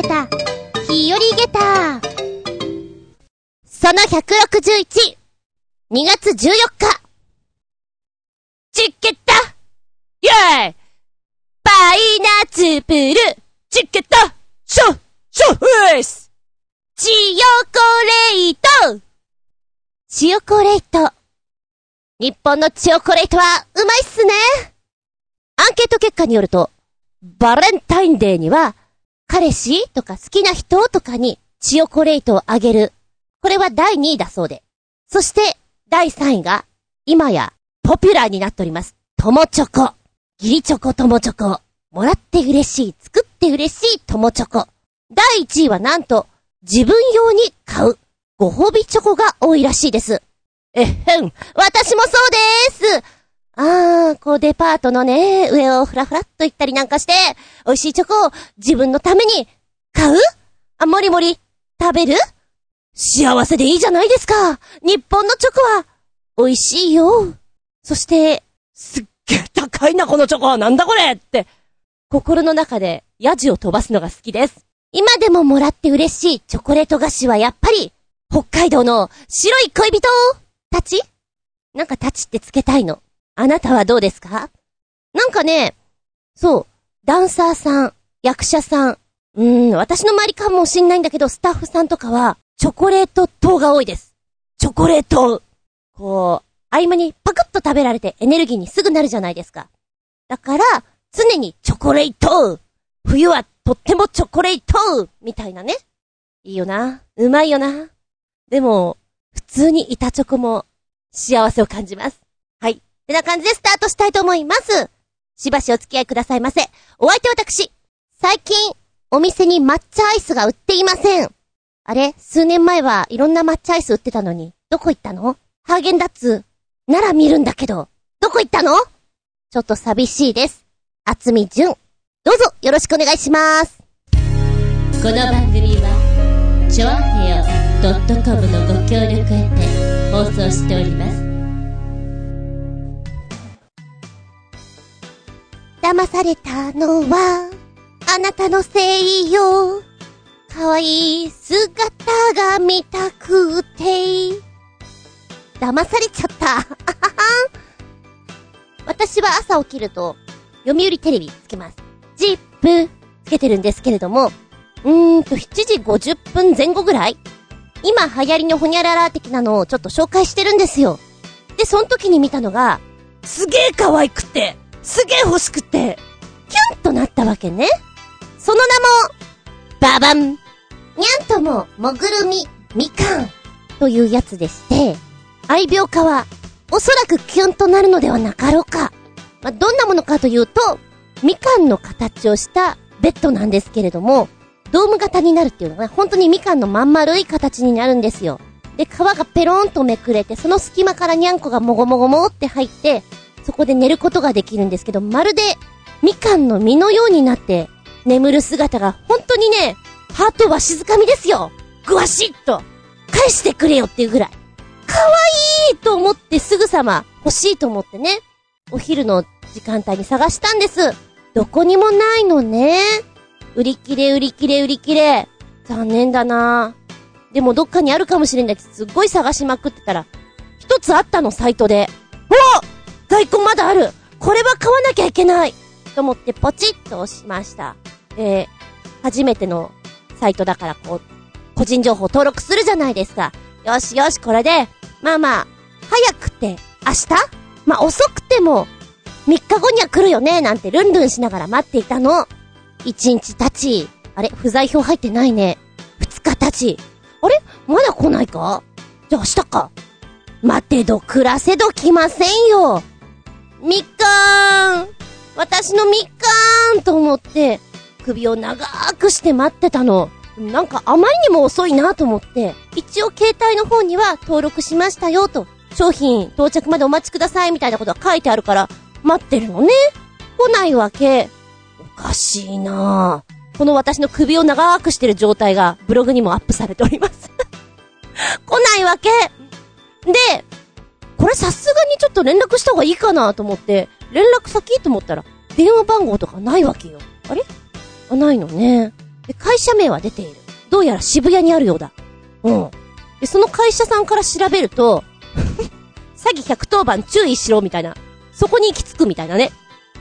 げた、日和げた。その161、2月14日。チケット。イェーイ。パイナツプル、チケット。ショショウェス。チヨコレイト。チヨコレイト。日本のチヨコレイトはうまいっすね。アンケート結果によると、バレンタインデーには、彼氏とか好きな人とかにチヨコレイトをあげる。これは第2位だそうで。そして、第3位が、今や、ポピュラーになっております。友チョコ。ギリチョコ友チョコ。もらって嬉しい、作って嬉しい友チョコ。第1位はなんと、自分用に買う、ご褒美チョコが多いらしいです。えっへん、私もそうでーすあー、こうデパートのね、上をふらふらっと行ったりなんかして、美味しいチョコを自分のために買う？あ、もりもり食べる？幸せでいいじゃないですか。日本のチョコは美味しいよ。そして、すっげえ高いなこのチョコなんだこれって、心の中でヤジを飛ばすのが好きです。今でももらって嬉しいチョコレート菓子はやっぱり、北海道の白い恋人たち？なんかたちってつけたいの。あなたはどうですか？なんかね、そう、ダンサーさん、役者さん、うーん、私の周りかもしんないんだけど、スタッフさんとかは、チョコレート糖が多いです。チョコレートこう、合間にパクッと食べられてエネルギーにすぐなるじゃないですか。だから、常にチョコレート冬はとってもチョコレートみたいなね。いいよな。うまいよな。でも、普通に板チョコも幸せを感じます。はい。てな感じでスタートしたいと思います。しばしお付き合いくださいませ。お相手私。最近、お店に抹茶アイスが売っていません。あれ？数年前はいろんな抹茶アイス売ってたのに、どこ行ったの？ハーゲンダッツ、なら見るんだけど、どこ行ったの？ちょっと寂しいです。厚み純。どうぞよろしくお願いします。この番組は、ちょあへよ .com のご協力へて放送しております。騙されたのは、あなたのせいよ。かわいい姿が見たくて。騙されちゃった。私は朝起きると、読売テレビつけます。ジップ、つけてるんですけれども、うーんと、7時50分前後ぐらい今流行りのホニャララ的なのをちょっと紹介してるんですよ。で、その時に見たのが、すげえ可愛くて、すげえ欲しくて、キュンとなったわけね。その名も、ババンにゃんとも、もぐるみ、みかん、というやつでして、愛病家は、おそらくキュンとなるのではなかろうか。まあ、どんなものかというと、みかんの形をしたベッドなんですけれども、ドーム型になるっていうのは、本当にみかんのまん丸い形になるんですよ。で、皮がペロンとめくれて、その隙間からにゃんこがもごもごもって入って、そこで寝ることができるんですけど、まるで、みかんの実のようになって、眠る姿が、本当にね、ハートは静かみですよぐわしっと返してくれよっていうぐらい。かわいいと思ってすぐさま欲しいと思ってね、お昼の時間帯に探したんです。どこにもないのね。売り切れ売り切れ売り切れ。残念だなでもどっかにあるかもしれないってすっごい探しまくってたら、一つあったの、サイトで。お在庫まだあるこれは買わなきゃいけないと思ってポチッと押しました。えー、初めてのサイトだからこう、個人情報登録するじゃないですか。よしよし、これで、まあまあ、早くて、明日？まあ遅くても、3日後には来るよね、なんてルンルンしながら待っていたの。1日経ち、あれ、不在票入ってないね。2日経ち、あれ？まだ来ないか？じゃあ明日か。待てど暮らせど来ませんよ。みかーん私のみかーんと思って、首を長くして待ってたの。なんかあまりにも遅いなと思って、一応携帯の方には登録しましたよと、商品到着までお待ちくださいみたいなことが書いてあるから、待ってるのね。来ないわけ。おかしいなぁ。この私の首を長くしてる状態がブログにもアップされております 来ないわけで、これさすがにちょっと連絡した方がいいかなと思って、連絡先と思ったら、電話番号とかないわけよ。あれ？あ、ないのね。で、会社名は出ている。どうやら渋谷にあるようだ。うん。で、その会社さんから調べると、詐欺110番注意しろみたいな。そこに行き着くみたいなね。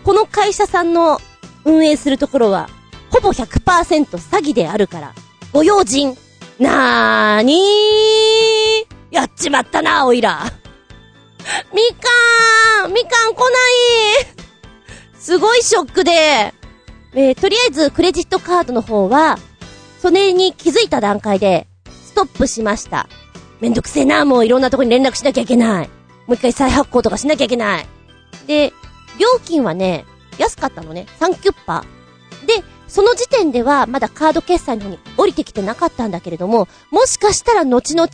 この会社さんの運営するところは、ほぼ100%詐欺であるから、ご用心。なーにーやっちまったな、おいら。みかーんみかん来ないすごいショックで、えー、とりあえずクレジットカードの方は、それに気づいた段階で、ストップしました。めんどくせえな、もういろんなとこに連絡しなきゃいけない。もう一回再発行とかしなきゃいけない。で、料金はね、安かったのね。3キュッパ。で、その時点ではまだカード決済の方に降りてきてなかったんだけれども、もしかしたら後々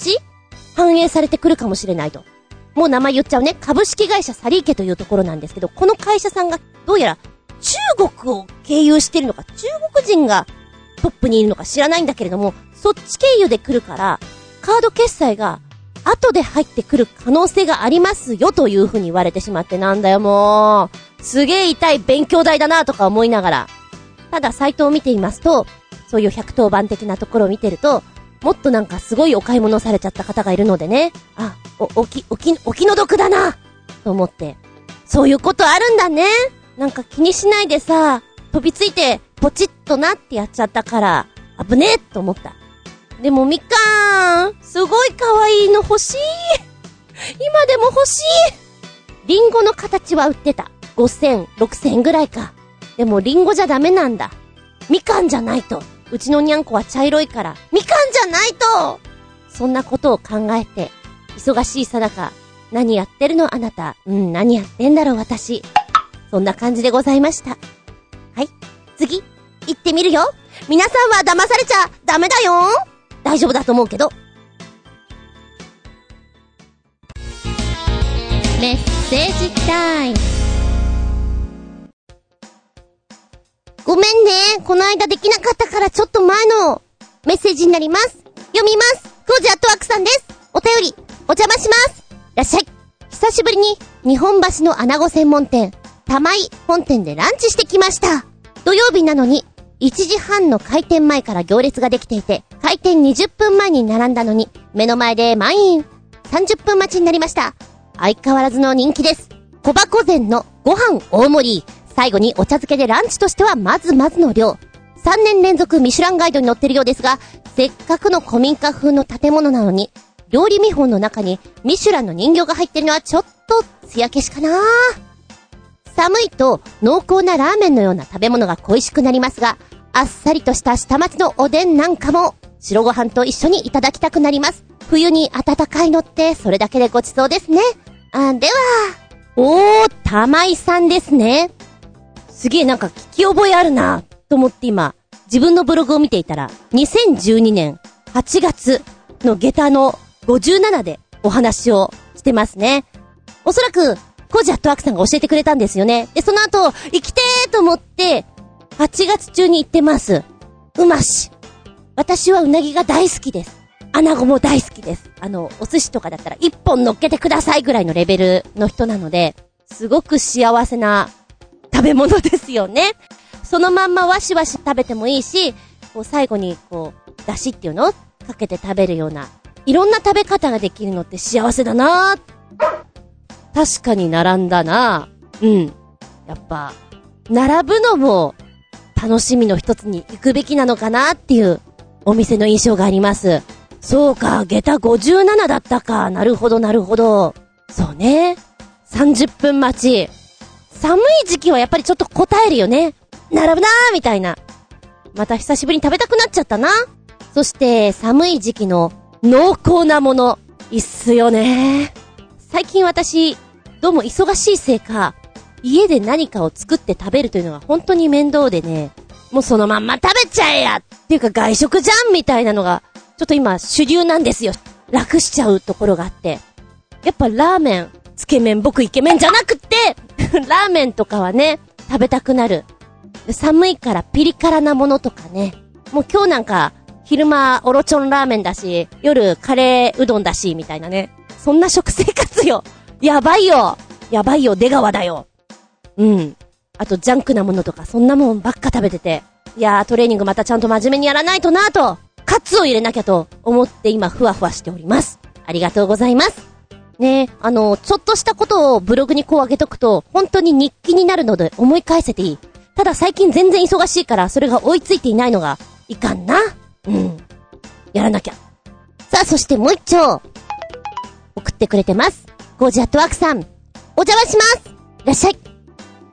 反映されてくるかもしれないと。もう名前言っちゃうね。株式会社サリーケというところなんですけど、この会社さんがどうやら中国を経由してるのか、中国人がトップにいるのか知らないんだけれども、そっち経由で来るから、カード決済が後で入ってくる可能性がありますよという風に言われてしまってなんだよもう。すげえ痛い勉強代だなとか思いながら。ただサイトを見ていますと、そういう110番的なところを見てると、もっとなんかすごいお買い物されちゃった方がいるのでね。あ、お、おき、おき、お気の毒だなと思って。そういうことあるんだね。なんか気にしないでさ、飛びついて、ポチッとなってやっちゃったから、危ねえと思った。でもみかーん、すごい可愛いの欲しい。今でも欲しい。リンゴの形は売ってた。5000、6000ぐらいか。でもリンゴじゃダメなんだ。みかんじゃないと。うちのにゃんこは茶色いから、みかんじゃないとそんなことを考えて、忙しいさなか、何やってるのあなた。うん、何やってんだろう私。そんな感じでございました。はい。次、行ってみるよ。皆さんは騙されちゃダメだよ大丈夫だと思うけど。メッセージタイム。ごめんね。この間できなかったからちょっと前のメッセージになります。読みます。コージアットワークさんです。お便り、お邪魔します。いらっしゃい。久しぶりに日本橋の穴子専門店、玉井本店でランチしてきました。土曜日なのに、1時半の開店前から行列ができていて、開店20分前に並んだのに、目の前で満員。30分待ちになりました。相変わらずの人気です。小箱膳のご飯大盛り。最後にお茶漬けでランチとしてはまずまずの量。3年連続ミシュランガイドに載ってるようですが、せっかくの古民家風の建物なのに、料理見本の中にミシュランの人形が入ってるのはちょっと艶消しかな寒いと濃厚なラーメンのような食べ物が恋しくなりますが、あっさりとした下町のおでんなんかも白ご飯と一緒にいただきたくなります。冬に暖かいのってそれだけでごちそうですね。あ、では、おー、玉井さんですね。すげえなんか聞き覚えあるなと思って今、自分のブログを見ていたら、2012年8月の下駄の57でお話をしてますね。おそらく、コジャットワークさんが教えてくれたんですよね。で、その後、生きてーと思って、8月中に行ってます。うまし。私はうなぎが大好きです。穴子も大好きです。あの、お寿司とかだったら一本乗っけてくださいぐらいのレベルの人なので、すごく幸せな食べ物ですよね。そのまんまわしわし食べてもいいし、こう最後にこう、出汁っていうのかけて食べるような、いろんな食べ方ができるのって幸せだな確かに並んだなうん。やっぱ、並ぶのも楽しみの一つに行くべきなのかなっていうお店の印象があります。そうか、下駄57だったか。なるほど、なるほど。そうね。30分待ち。寒い時期はやっぱりちょっと答えるよね。並ぶなーみたいな。また久しぶりに食べたくなっちゃったな。そして、寒い時期の濃厚なもの。いっすよね最近私、どうも忙しいせいか、家で何かを作って食べるというのが本当に面倒でね、もうそのまんま食べちゃえやっていうか外食じゃんみたいなのが、ちょっと今主流なんですよ。楽しちゃうところがあって。やっぱラーメン、つけ麺僕イケメンじゃなくって ラーメンとかはね、食べたくなる。寒いからピリ辛なものとかね。もう今日なんか、昼間、オロチョンラーメンだし、夜、カレーうどんだし、みたいなね。そんな食生活よ。やばいよ。やばいよ、出川だよ。うん。あと、ジャンクなものとか、そんなもんばっか食べてて。いやー、トレーニングまたちゃんと真面目にやらないとなぁと、カツを入れなきゃと思って今ふわふわしております。ありがとうございます。ねえ、あの、ちょっとしたことをブログにこう上げとくと、本当に日記になるので思い返せていい。ただ最近全然忙しいから、それが追いついていないのが、いかんな。うん。やらなきゃ。さあ、そしてもう一丁。送ってくれてます。ゴージアットワークさん。お邪魔しますいらっしゃい。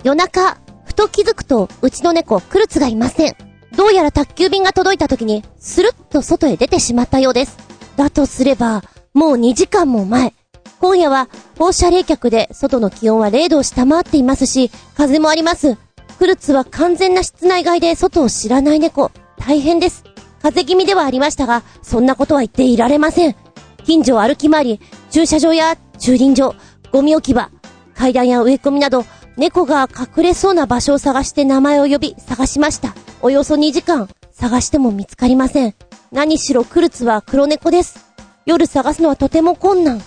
夜中、ふと気づくと、うちの猫、クルツがいません。どうやら宅急便が届いた時に、スルッと外へ出てしまったようです。だとすれば、もう2時間も前。今夜は、放射冷却で、外の気温は0度を下回っていますし、風もあります。クルツは完全な室内外で外を知らない猫。大変です。風邪気味ではありましたが、そんなことは言っていられません。近所を歩き回り、駐車場や駐輪場、ゴミ置き場、階段や植え込みなど、猫が隠れそうな場所を探して名前を呼び、探しました。およそ2時間、探しても見つかりません。何しろクルツは黒猫です。夜探すのはとても困難。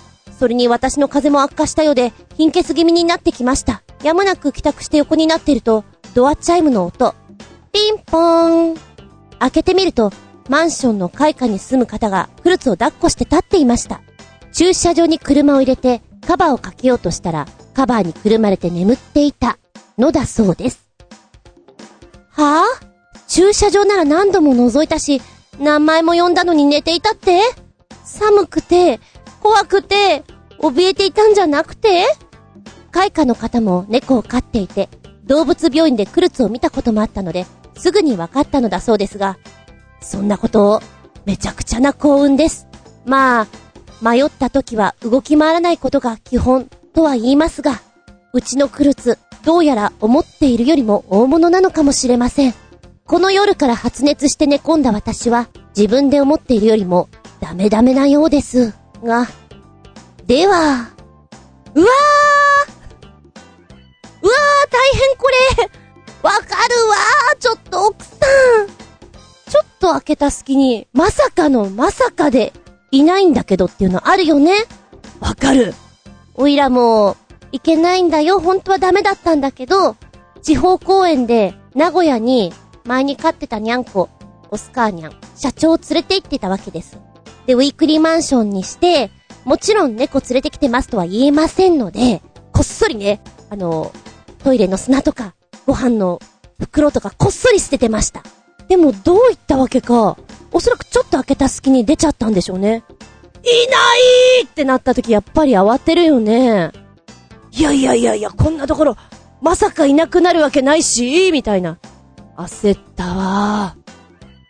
それに私の風も悪化したようで、貧血気味になってきました。やむなく帰宅して横になっていると、ドアチャイムの音。ピンポーン。開けてみると、マンションの階下に住む方が、クルーツを抱っこして立っていました。駐車場に車を入れて、カバーをかけようとしたら、カバーにくるまれて眠っていた、のだそうです。はぁ、駐車場なら何度も覗いたし、名前も呼んだのに寝ていたって？寒くて、怖くて、怯えていたんじゃなくて開花の方も猫を飼っていて、動物病院でクルツを見たこともあったので、すぐに分かったのだそうですが、そんなことを、めちゃくちゃな幸運です。まあ、迷った時は動き回らないことが基本とは言いますが、うちのクルツ、どうやら思っているよりも大物なのかもしれません。この夜から発熱して寝込んだ私は、自分で思っているよりも、ダメダメなようです。が、では、うわーうわー大変これ。わかるわーちょっと奥さん。ちょっと開けた隙に、まさかのまさかで、いないんだけどっていうのあるよね。わかる。おいらも、いけないんだよ、本当はダメだったんだけど、地方公園で、名古屋に、前に飼ってたニャンコ、オスカーニャン、社長を連れて行ってたわけです。で、ウィークリーマンションにして、もちろん猫連れてきてますとは言えませんので、こっそりね、あの、トイレの砂とか、ご飯の袋とかこっそり捨ててました。でもどういったわけか、おそらくちょっと開けた隙に出ちゃったんでしょうね。いないってなった時やっぱり慌てるよね。いやいやいやいや、こんなところ、まさかいなくなるわけないし、みたいな。焦ったわ。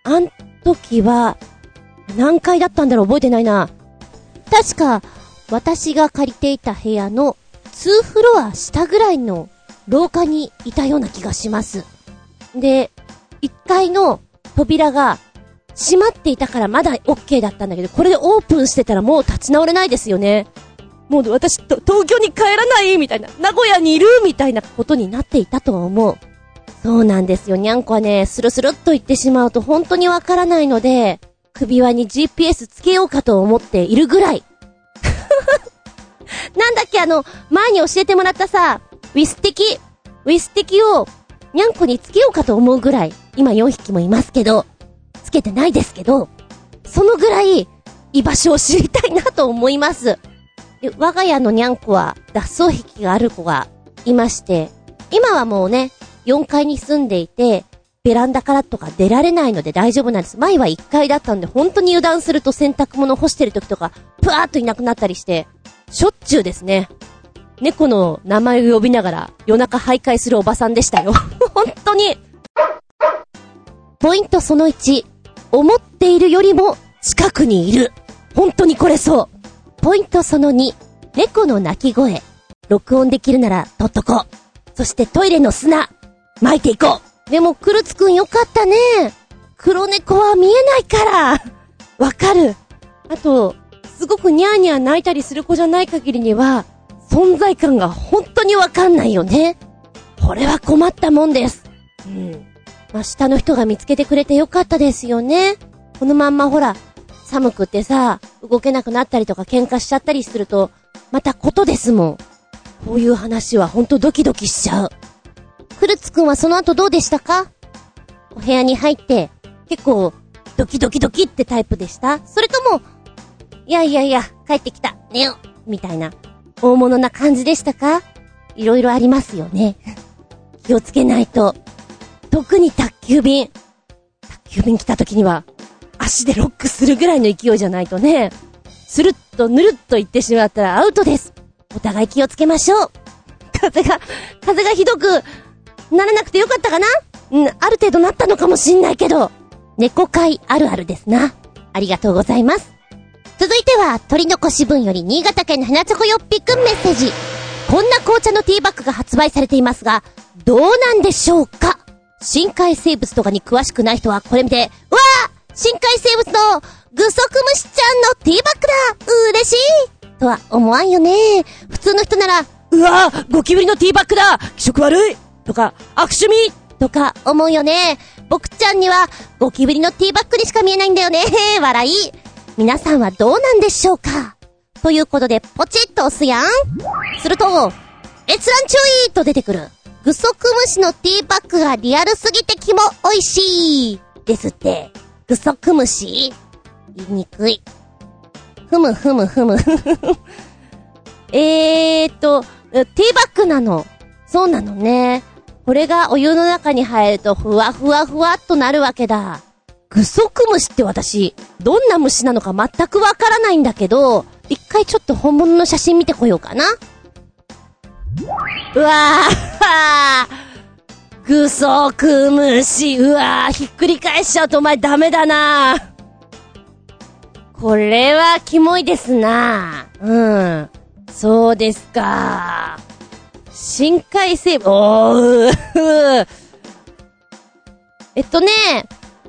あん時は、何階だったんだろう覚えてないな。確か、私が借りていた部屋の2フロア下ぐらいの廊下にいたような気がします。で、1階の扉が閉まっていたからまだ OK だったんだけど、これでオープンしてたらもう立ち直れないですよね。もう私東京に帰らないみたいな、名古屋にいるみたいなことになっていたとは思う。そうなんですよ。にゃんこはね、スルスルっと言ってしまうと本当にわからないので、首輪に GPS つけようかと思っているぐらい。なんだっけあの、前に教えてもらったさ、ウィステキ、ウィステキを、にゃんこにつけようかと思うぐらい、今4匹もいますけど、つけてないですけど、そのぐらい、居場所を知りたいなと思います。我が家のにゃんこは、脱走癖がある子がいまして、今はもうね、4階に住んでいて、ベランダからとか出られないので大丈夫なんです。前は1階だったんで、本当に油断すると洗濯物干してる時とか、ぷわーっといなくなったりして、しょっちゅうですね。猫の名前を呼びながら夜中徘徊するおばさんでしたよ。本当に。ポイントその1。思っているよりも近くにいる。本当にこれそう。ポイントその2。猫の鳴き声。録音できるなら撮っとこう。そしてトイレの砂。巻いていこう。でも、クルツくんよかったね。黒猫は見えないから。わかる。あと、すごくニャーニャー泣いたりする子じゃない限りには、存在感が本当にわかんないよね。これは困ったもんです。うん。まあ、下の人が見つけてくれてよかったですよね。このまんまほら、寒くてさ、動けなくなったりとか喧嘩しちゃったりすると、またことですもん。こういう話はほんとドキドキしちゃう。クルツくんはその後どうでしたか？お部屋に入って、結構、ドキドキドキってタイプでした？それとも、いやいやいや、帰ってきた、寝ようみたいな、大物な感じでしたか？いろいろありますよね。気をつけないと。特に宅急便。宅急便来た時には、足でロックするぐらいの勢いじゃないとね、スルッとぬるっと言ってしまったらアウトです。お互い気をつけましょう。風が、風がひどくならなくてよかったかな？うん、ある程度なったのかもしんないけど、猫会あるあるですな。ありがとうございます。続いては、鳥の腰分より新潟県の花チョコよっぴくんメッセージ。こんな紅茶のティーバッグが発売されていますが、どうなんでしょうか？深海生物とかに詳しくない人はこれ見て、うわー！深海生物のグソクムシちゃんのティーバッグだ！嬉しい！とは思わんよね。普通の人なら、うわー！ゴキブリのティーバッグだ！気色悪い！とか、悪趣味とか思うよね。僕ちゃんにはゴキブリのティーバッグにしか見えないんだよね。笑い。皆さんはどうなんでしょうかということで、ポチッと押すやんすると、閲覧注意と出てくる。グソクムシのティーバッグがリアルすぎてキモ美味しいですって。グソクムシ言いにくい。ふむふむふむ。えーっと、ティーバッグなの。そうなのね。これがお湯の中に入るとふわふわふわっとなるわけだ。グソクムシって私、どんな虫なのか全くわからないんだけど、一回ちょっと本物の写真見てこようかな。うわーグソクムシ、うわーひっくり返しちゃうとお前ダメだなこれはキモいですなうん。そうですか。深海生物、おーうえっとね、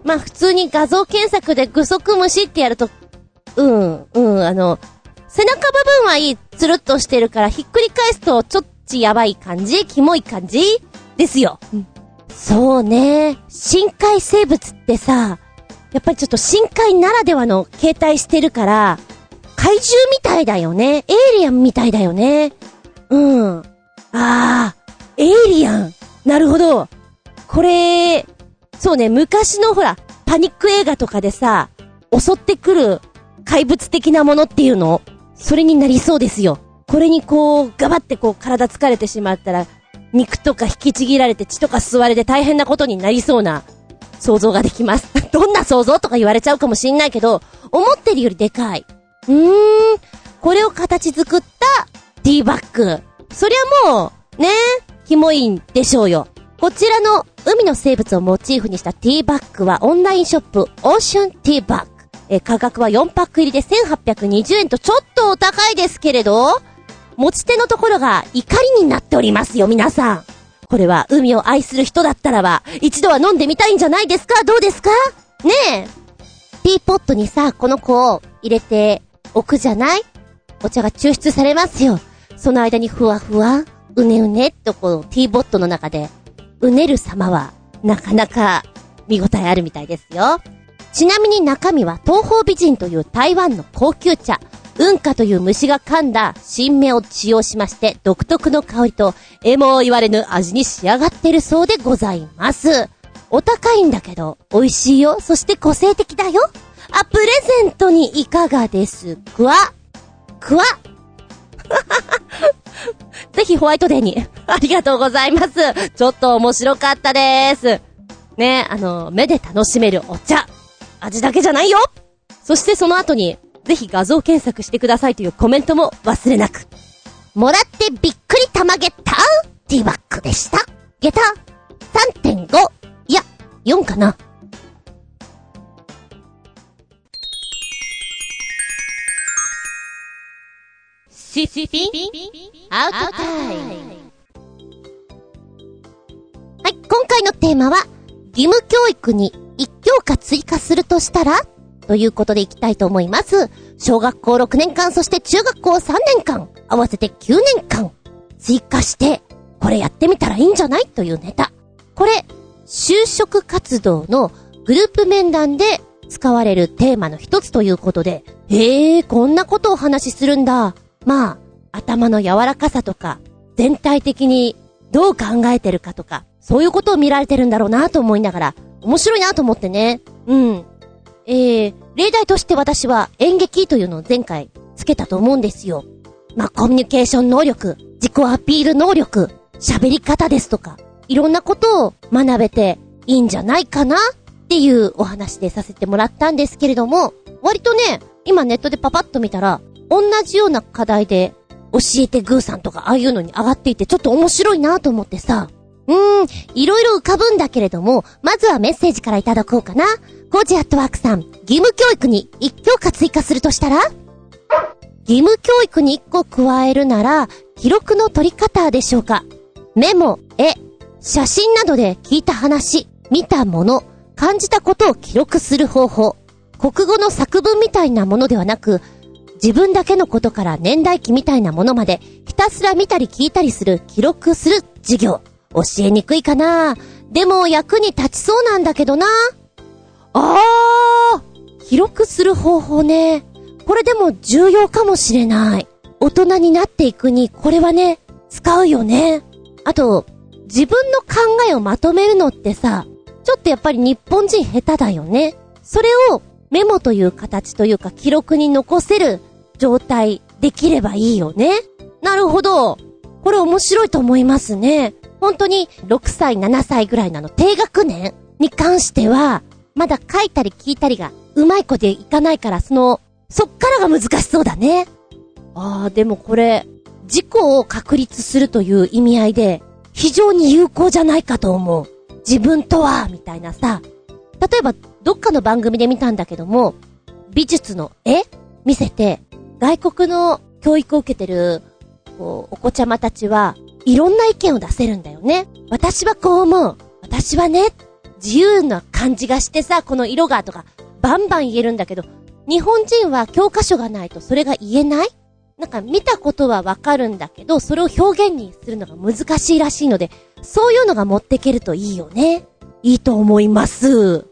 まあ、普通に画像検索でグソクムシってやると、うん、うん、あの、背中部分はいい、つるっとしてるから、ひっくり返すと、ちょっちやばい感じ？キモい感じ？ですよ。そうね。深海生物ってさ、やっぱりちょっと深海ならではの形態してるから、怪獣みたいだよね。エイリアンみたいだよね。うん。あー、エイリアン。なるほど。これ、そうね、昔のほら、パニック映画とかでさ、襲ってくる怪物的なものっていうの？それになりそうですよ。これにこう、ガバってこう体疲れてしまったら、肉とか引きちぎられて血とか吸われて大変なことになりそうな想像ができます。どんな想像とか言われちゃうかもしんないけど、思ってるよりでかい。うーん、これを形作ったティーバッグ。そりゃもう、ね、キモいんでしょうよ。こちらの海の生物をモチーフにしたティーバッグはオンラインショップオーシャンティーバッグ。え価格は4パック入りで1820円とちょっとお高いですけれど、持ち手のところが怒りになっておりますよ、皆さん。これは海を愛する人だったらば、一度は飲んでみたいんじゃないですか？どうですか？ねえ。ティーポットにさ、この子を入れておくじゃない？お茶が抽出されますよ。その間にふわふわ、うねうねっとこう、ティーボットの中で、うねる様は、なかなか見応えあるみたいですよ。ちなみに中身は東方美人という台湾の高級茶、運花という虫が噛んだ新芽を使用しまして、独特の香りと、えも言われぬ味に仕上がってるそうでございます。お高いんだけど、美味しいよ。そして個性的だよ。あ、プレゼントにいかがですか？くわ ぜひホワイトデーに。ありがとうございます。ちょっと面白かったです。ね、あの、目で楽しめるお茶。味だけじゃないよそしてその後に、ぜひ画像検索してくださいというコメントも忘れなく。もらってびっくりたまげたティーバッグでした。下駄？3.5。いや、4かな。ピンアウトタイムはい、今回のテーマは、義務教育に1教科追加するとしたら？ということでいきたいと思います。小学校6年間、そして中学校3年間、合わせて9年間、追加して、これやってみたらいいんじゃない？というネタ。これ、就職活動のグループ面談で使われるテーマの一つということで、へえ、こんなことをお話しするんだ。まあ、頭の柔らかさとか、全体的にどう考えてるかとか、そういうことを見られてるんだろうなと思いながら、面白いなと思ってね。うん。えー、例題として私は演劇というのを前回つけたと思うんですよ。まあ、コミュニケーション能力、自己アピール能力、喋り方ですとか、いろんなことを学べていいんじゃないかなっていうお話でさせてもらったんですけれども、割とね、今ネットでパパッと見たら、同じような課題で教えてグーさんとかああいうのに上がっていてちょっと面白いなと思ってさ、うーん、いろいろ浮かぶんだけれども、まずはメッセージからいただこうかな。コージアットワークさん、義務教育に一教科追加するとしたら？義務教育に一個加えるなら、記録の取り方でしょうかメモ、絵、写真などで聞いた話、見たもの、感じたことを記録する方法。国語の作文みたいなものではなく、自分だけのことから年代記みたいなものまで、ひたすら見たり聞いたりする、記録する授業。教えにくいかなでも役に立ちそうなんだけどな。あー記録する方法ね。これでも重要かもしれない。大人になっていくに、これはね、使うよね。あと、自分の考えをまとめるのってさ、ちょっとやっぱり日本人下手だよね。それをメモという形というか記録に残せる状態できればいいよね。なるほど。これ面白いと思いますね。本当に6歳、7歳ぐらいなの低学年に関しては、まだ書いたり聞いたりがうまい子でいかないから、その、そっからが難しそうだね。ああ、でもこれ、事故を確立するという意味合いで、非常に有効じゃないかと思う。自分とは、みたいなさ。例えば、どっかの番組で見たんだけども、美術の絵見せて、外国の教育を受けてる、こう、お子ちゃまたちは、いろんな意見を出せるんだよね。私はこう思う。私はね、自由な感じがしてさ、この色がとか、バンバン言えるんだけど、日本人は教科書がないとそれが言えない？なんか見たことはわかるんだけど、それを表現にするのが難しいらしいので、そういうのが持ってけるといいよね。いいと思います。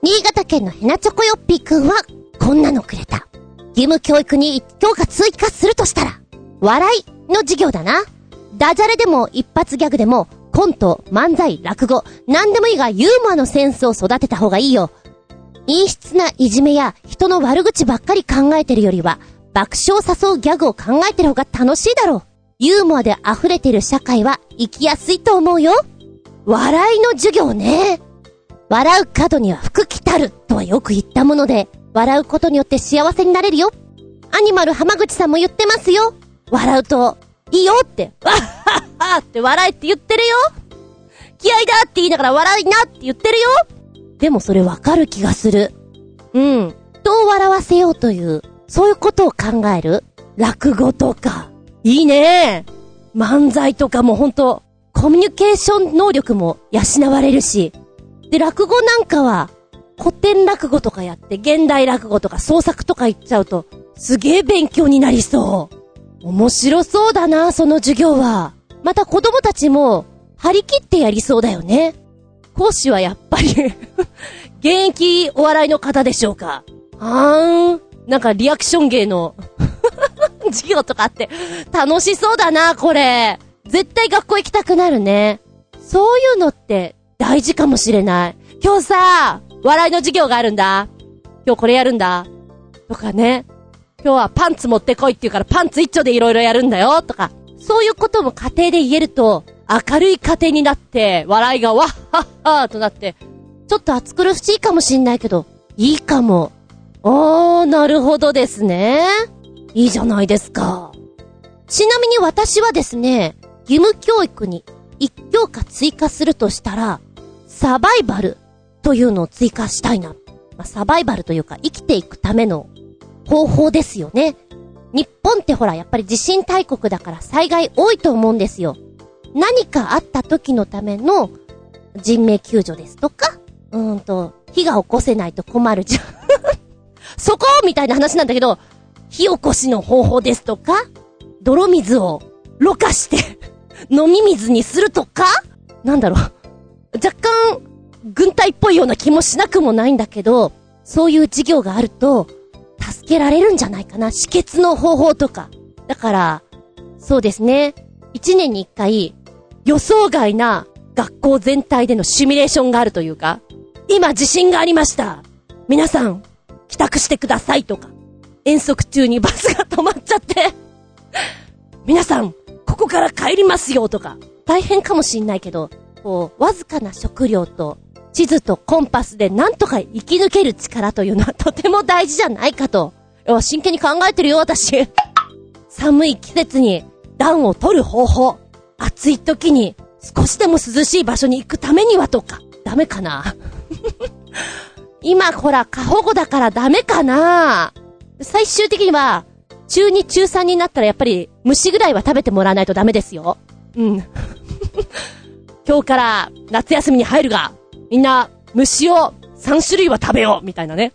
新潟県のヘナチョコヨッピーくんは、こんなのくれた。義務教育に一教科追加するとしたら、笑いの授業だな。ダジャレでも一発ギャグでも、コント、漫才、落語、なんでもいいがユーモアのセンスを育てた方がいいよ。陰湿ないじめや人の悪口ばっかり考えてるよりは、爆笑誘うギャグを考えてる方が楽しいだろう。ユーモアで溢れてる社会は生きやすいと思うよ。笑いの授業ね。笑う角には福来たるとはよく言ったもので、笑うことによって幸せになれるよ。アニマル浜口さんも言ってますよ。笑うと、いいよって、わっはっはって笑えって言ってるよ。気合だって言いながら笑いなって言ってるよ。でもそれわかる気がする。うん。人を笑わせようという、そういうことを考える落語とか。いいね漫才とかもほんと、コミュニケーション能力も養われるし。で、落語なんかは、古典落語とかやって、現代落語とか創作とか言っちゃうと、すげえ勉強になりそう。面白そうだな、その授業は。また子供たちも、張り切ってやりそうだよね。講師はやっぱり 現役お笑いの方でしょうか。はーん。なんかリアクション芸の 授業とかって、楽しそうだな、これ。絶対学校行きたくなるね。そういうのって大事かもしれない。今日さ、笑いの授業があるんだ。今日これやるんだ。とかね。今日はパンツ持ってこいって言うからパンツ一丁でいろいろやるんだよ。とか。そういうことも家庭で言えると、明るい家庭になって、笑いがわっはっはーとなって、ちょっと暑苦しいかもしんないけど、いいかも。あー、なるほどですね。いいじゃないですか。ちなみに私はですね、義務教育に一教科追加するとしたら、サバイバルというのを追加したいな。まあ、サバイバルというか生きていくための方法ですよね。日本ってほら、やっぱり地震大国だから災害多いと思うんですよ。何かあった時のための人命救助ですとか、うーんと、火が起こせないと困るじゃん そこみたいな話なんだけど、火起こしの方法ですとか、泥水をろ過して飲み水にするとかなんだろう。若干、軍隊っぽいような気もしなくもないんだけど、そういう事業があると、助けられるんじゃないかな。止血の方法とか。だから、そうですね。一年に一回、予想外な学校全体でのシミュレーションがあるというか、今地震がありました。皆さん、帰宅してくださいとか、遠足中にバスが止まっちゃって、皆さん、ここから帰りますよとか、大変かもしんないけど、こう、わずかな食料と、地図とコンパスでなんとか生き抜ける力というのはとても大事じゃないかと。いや真剣に考えてるよ、私。寒い季節に暖を取る方法。暑い時に少しでも涼しい場所に行くためにはとか。ダメかな 今ほら過保護だからダメかな最終的には、中2中3になったらやっぱり虫ぐらいは食べてもらわないとダメですよ。うん。今日から夏休みに入るが、みんな虫を3種類は食べようみたいなね。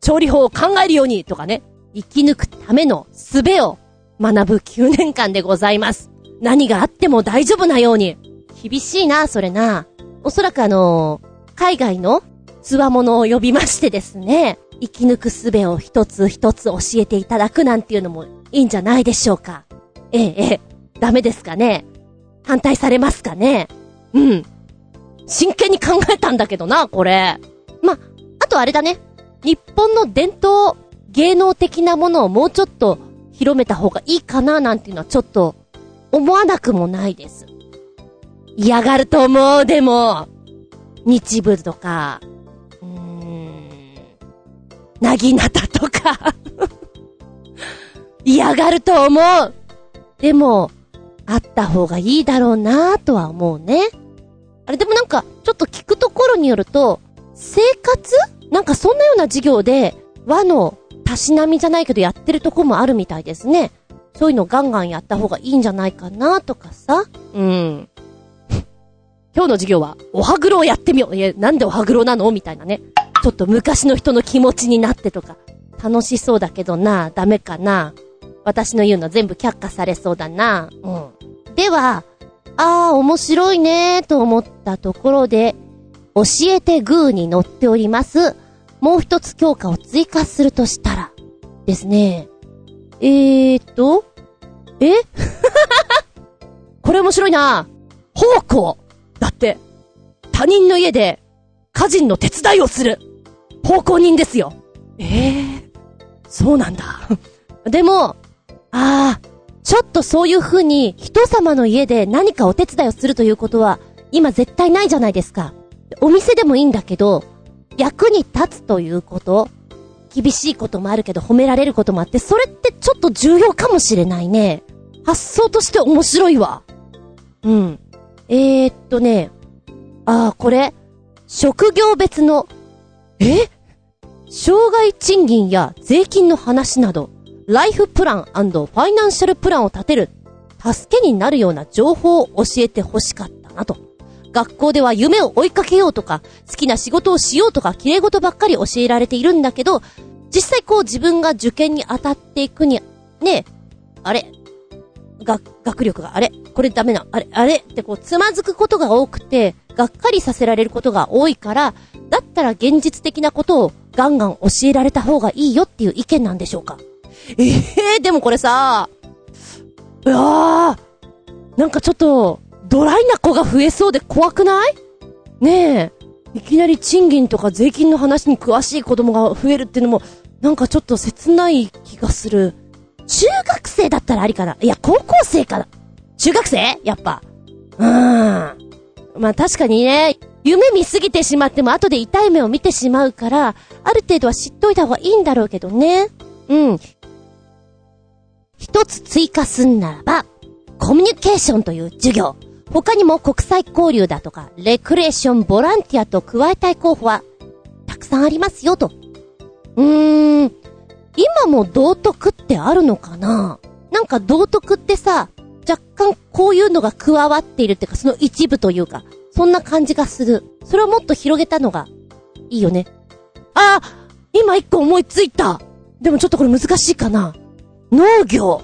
調理法を考えるようにとかね。生き抜くための術を学ぶ9年間でございます。何があっても大丈夫なように。厳しいな、それな。おそらくあの海外の強者を呼びましてですね、生き抜く術を一つ一つ教えていただくなんていうのもいいんじゃないでしょうか。ええ、ええ、ダメですかね。反対されますかね。うん。真剣に考えたんだけどな、これ。ま、あとあれだね。日本の伝統芸能的なものをもうちょっと広めた方がいいかななんていうのはちょっと思わなくもないです。嫌がると思う、でも。日舞とか、うーん、なぎなたとか。嫌がると思う。でも、あった方がいいだろうなとは思うね。あれでもなんか、ちょっと聞くところによると、生活？なんかそんなような授業で、和のたしなみじゃないけどやってるとこもあるみたいですね。そういうのガンガンやった方がいいんじゃないかなとかさ。うん。今日の授業は、おはぐろをやってみよう。いや、なんでおはぐろなの？みたいなね。ちょっと昔の人の気持ちになってとか。楽しそうだけどな、ダメかな。私の言うの全部却下されそうだな。うん。では、あー、面白いねーと思ったところで、教えてグーに載っております。もう一つ強化を追加するとしたら、ですね。えーっと、え？これ面白いな。奉公だって、他人の家で、家人の手伝いをする。奉公人ですよ。ええー、そうなんだ。でも、ああ、ちょっとそういう風に人様の家で何かお手伝いをするということは、今絶対ないじゃないですか。お店でもいいんだけど、役に立つということ、厳しいこともあるけど褒められることもあって、それってちょっと重要かもしれないね。発想として面白いわ。うん。えー、っとね、ああ、これ、職業別の、え？障害賃金や税金の話など、ライフプランファイナンシャルプランを立てる、助けになるような情報を教えて欲しかったなと。学校では夢を追いかけようとか、好きな仕事をしようとか、綺麗事ばっかり教えられているんだけど、実際こう自分が受験に当たっていくに、ねえあれが、学力があれこれダメな、あれあれってこうつまずくことが多くて、がっかりさせられることが多いから、だったら現実的なことをガンガン教えられた方がいいよっていう意見なんでしょうか？ええー、でもこれさ、うわー、なんかちょっと、ドライな子が増えそうで怖くない？ねえ。いきなり賃金とか税金の話に詳しい子供が増えるっていうのも、なんかちょっと切ない気がする。中学生だったらありかな？いや、高校生かな。中学生？やっぱ。うーん。まあ確かにね、夢見すぎてしまっても後で痛い目を見てしまうから、ある程度は知っといた方がいいんだろうけどね。うん。一つ追加すんならば、コミュニケーションという授業。他にも国際交流だとか、レクレーション、ボランティアと加えたい候補は、たくさんありますよと。うーん。今も道徳ってあるのかな？なんか道徳ってさ、若干こういうのが加わっているっていうか、その一部というか、そんな感じがする。それをもっと広げたのが、いいよね。あ今一個思いついたでもちょっとこれ難しいかな農業。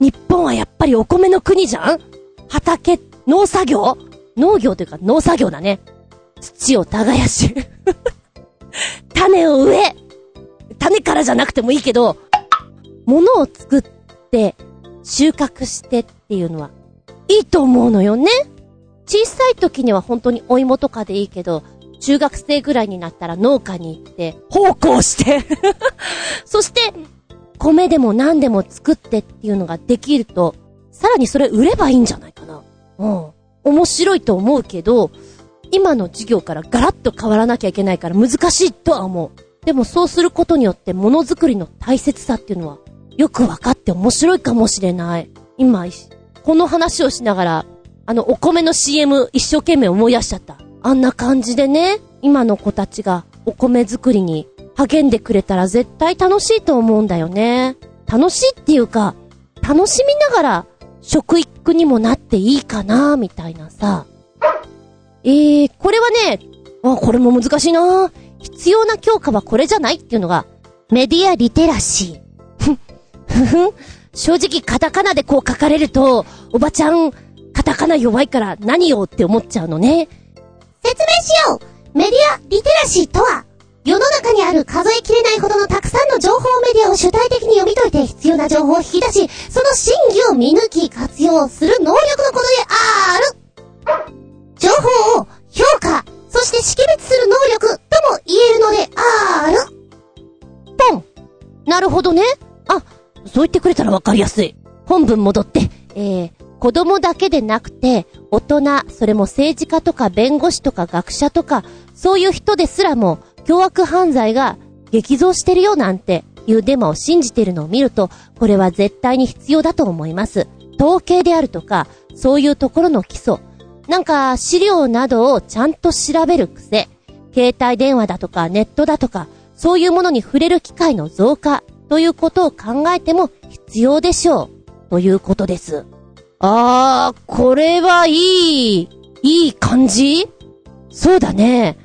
日本はやっぱりお米の国じゃん？畑、農作業？農業というか農作業だね。土を耕し。種を植え。種からじゃなくてもいいけど、物を作って、収穫してっていうのは、いいと思うのよね。小さい時には本当にお芋とかでいいけど、中学生ぐらいになったら農家に行って、奉公して そして、米でも何でも作ってっていうのができると、さらにそれ売ればいいんじゃないかな。うん。面白いと思うけど、今の授業からガラッと変わらなきゃいけないから難しいとは思う。でもそうすることによってものづくりの大切さっていうのはよくわかって面白いかもしれない。今、この話をしながら、あのお米の CM 一生懸命思い出しちゃった。あんな感じでね、今の子たちがお米作りに励んでくれたら絶対楽しいと思うんだよね。楽しいっていうか、楽しみながら食育にもなっていいかな、みたいなさ。えー、これはね、あ、これも難しいな必要な教科はこれじゃないっていうのが、メディアリテラシー。ふふん。正直カタカナでこう書かれると、おばちゃん、カタカナ弱いから何よって思っちゃうのね。説明しようメディアリテラシーとは、世の中にある数えきれないほどのたくさんの情報メディアを主体的に読み解いて必要な情報を引き出し、その真偽を見抜き活用する能力のことである。情報を評価、そして識別する能力とも言えるのである。ポン。なるほどね。あ、そう言ってくれたらわかりやすい。本文戻って、えー、子供だけでなくて、大人、それも政治家とか弁護士とか学者とか、そういう人ですらも、凶悪犯罪が激増してるよなんていうデマを信じてるのを見ると、これは絶対に必要だと思います。統計であるとか、そういうところの基礎。なんか、資料などをちゃんと調べる癖。携帯電話だとかネットだとか、そういうものに触れる機会の増加ということを考えても必要でしょう。ということです。あー、これはいい、いい感じ？そうだね。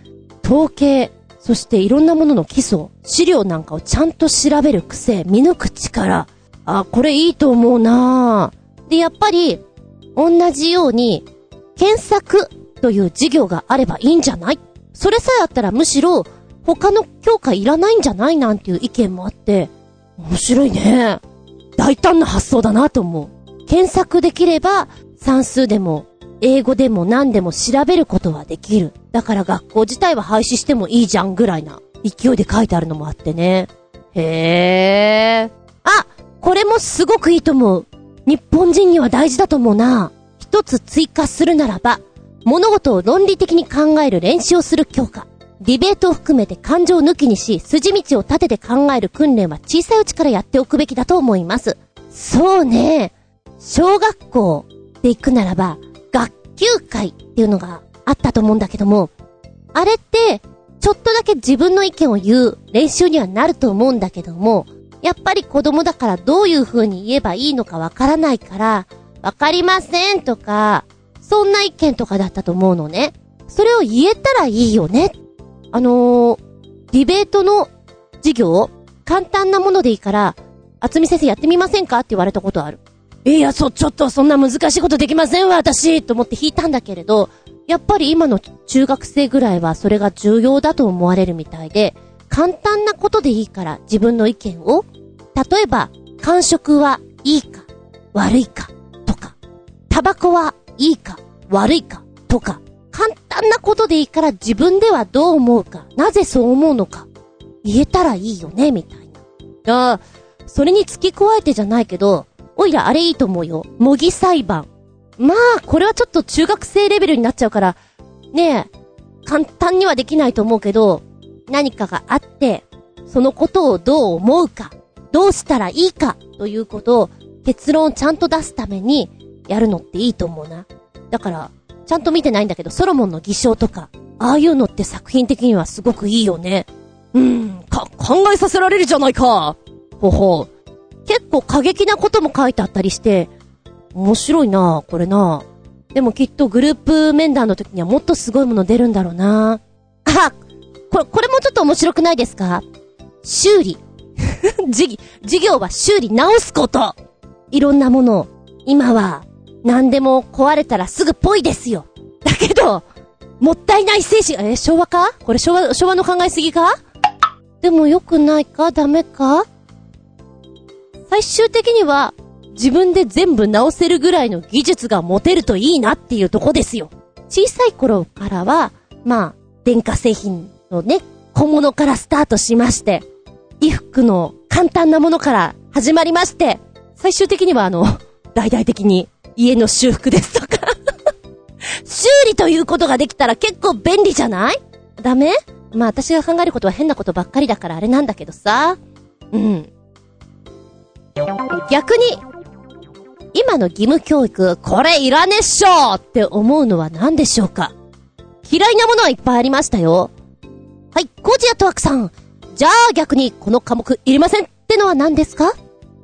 統計、そしていろんなものの基礎、資料なんかをちゃんと調べる癖、見抜く力。あ、これいいと思うなで、やっぱり、同じように、検索という授業があればいいんじゃない？それさえあったらむしろ、他の教科いらないんじゃない？なんていう意見もあって、面白いね。大胆な発想だなと思う。検索できれば、算数でも、英語でも何でも調べることはできる。だから学校自体は廃止してもいいじゃんぐらいな勢いで書いてあるのもあってね。へー。あこれもすごくいいと思う。日本人には大事だと思うな。一つ追加するならば、物事を論理的に考える練習をする教科。ディベートを含めて感情を抜きにし、筋道を立てて考える訓練は小さいうちからやっておくべきだと思います。そうね。小学校で行くならば、学級会っていうのがあったと思うんだけども、あれって、ちょっとだけ自分の意見を言う練習にはなると思うんだけども、やっぱり子供だからどういう風に言えばいいのかわからないから、わかりませんとか、そんな意見とかだったと思うのね。それを言えたらいいよねあのー、ディベートの授業、簡単なものでいいから、厚み先生やってみませんかって言われたことある。いや、そ、ちょっとそんな難しいことできませんわ、私と思って引いたんだけれど、やっぱり今の中学生ぐらいはそれが重要だと思われるみたいで、簡単なことでいいから自分の意見を、例えば、感触はいいか、悪いか、とか、タバコはいいか、悪いか、とか、簡単なことでいいから自分ではどう思うか、なぜそう思うのか、言えたらいいよね、みたいな。ああ、それに付き加えてじゃないけど、おいらあれいいと思うよ。模擬裁判。まあ、これはちょっと中学生レベルになっちゃうから、ねえ、簡単にはできないと思うけど、何かがあって、そのことをどう思うか、どうしたらいいか、ということを結論をちゃんと出すために、やるのっていいと思うな。だから、ちゃんと見てないんだけど、ソロモンの偽証とか、ああいうのって作品的にはすごくいいよね。うーん、か、考えさせられるじゃないか。ほほう。結構過激なことも書いてあったりして、面白いなこれな。でもきっとグループ面談の時にはもっとすごいもの出るんだろうな。あこれ、これもちょっと面白くないですか？修理。事、事業は修理直すこと。いろんなもの、今は何でも壊れたらすぐぽいですよ。だけど、もったいない精神、え、昭和か？これ昭和、昭和の考えすぎか？でも良くないか？ダメか？最終的には、自分で全部直せるぐらいの技術が持てるといいなっていうとこですよ。小さい頃からは、まあ、電化製品のね、小物からスタートしまして、衣服の簡単なものから始まりまして、最終的にはあの、大々的に家の修復ですとか、修理ということができたら結構便利じゃない？ダメ？まあ私が考えることは変なことばっかりだからあれなんだけどさ。うん。逆に、今の義務教育、これいらねっしょって思うのは何でしょうか？嫌いなものはいっぱいありましたよ。はい、コージアトワークさん。じゃあ逆にこの科目いりませんってのは何ですか？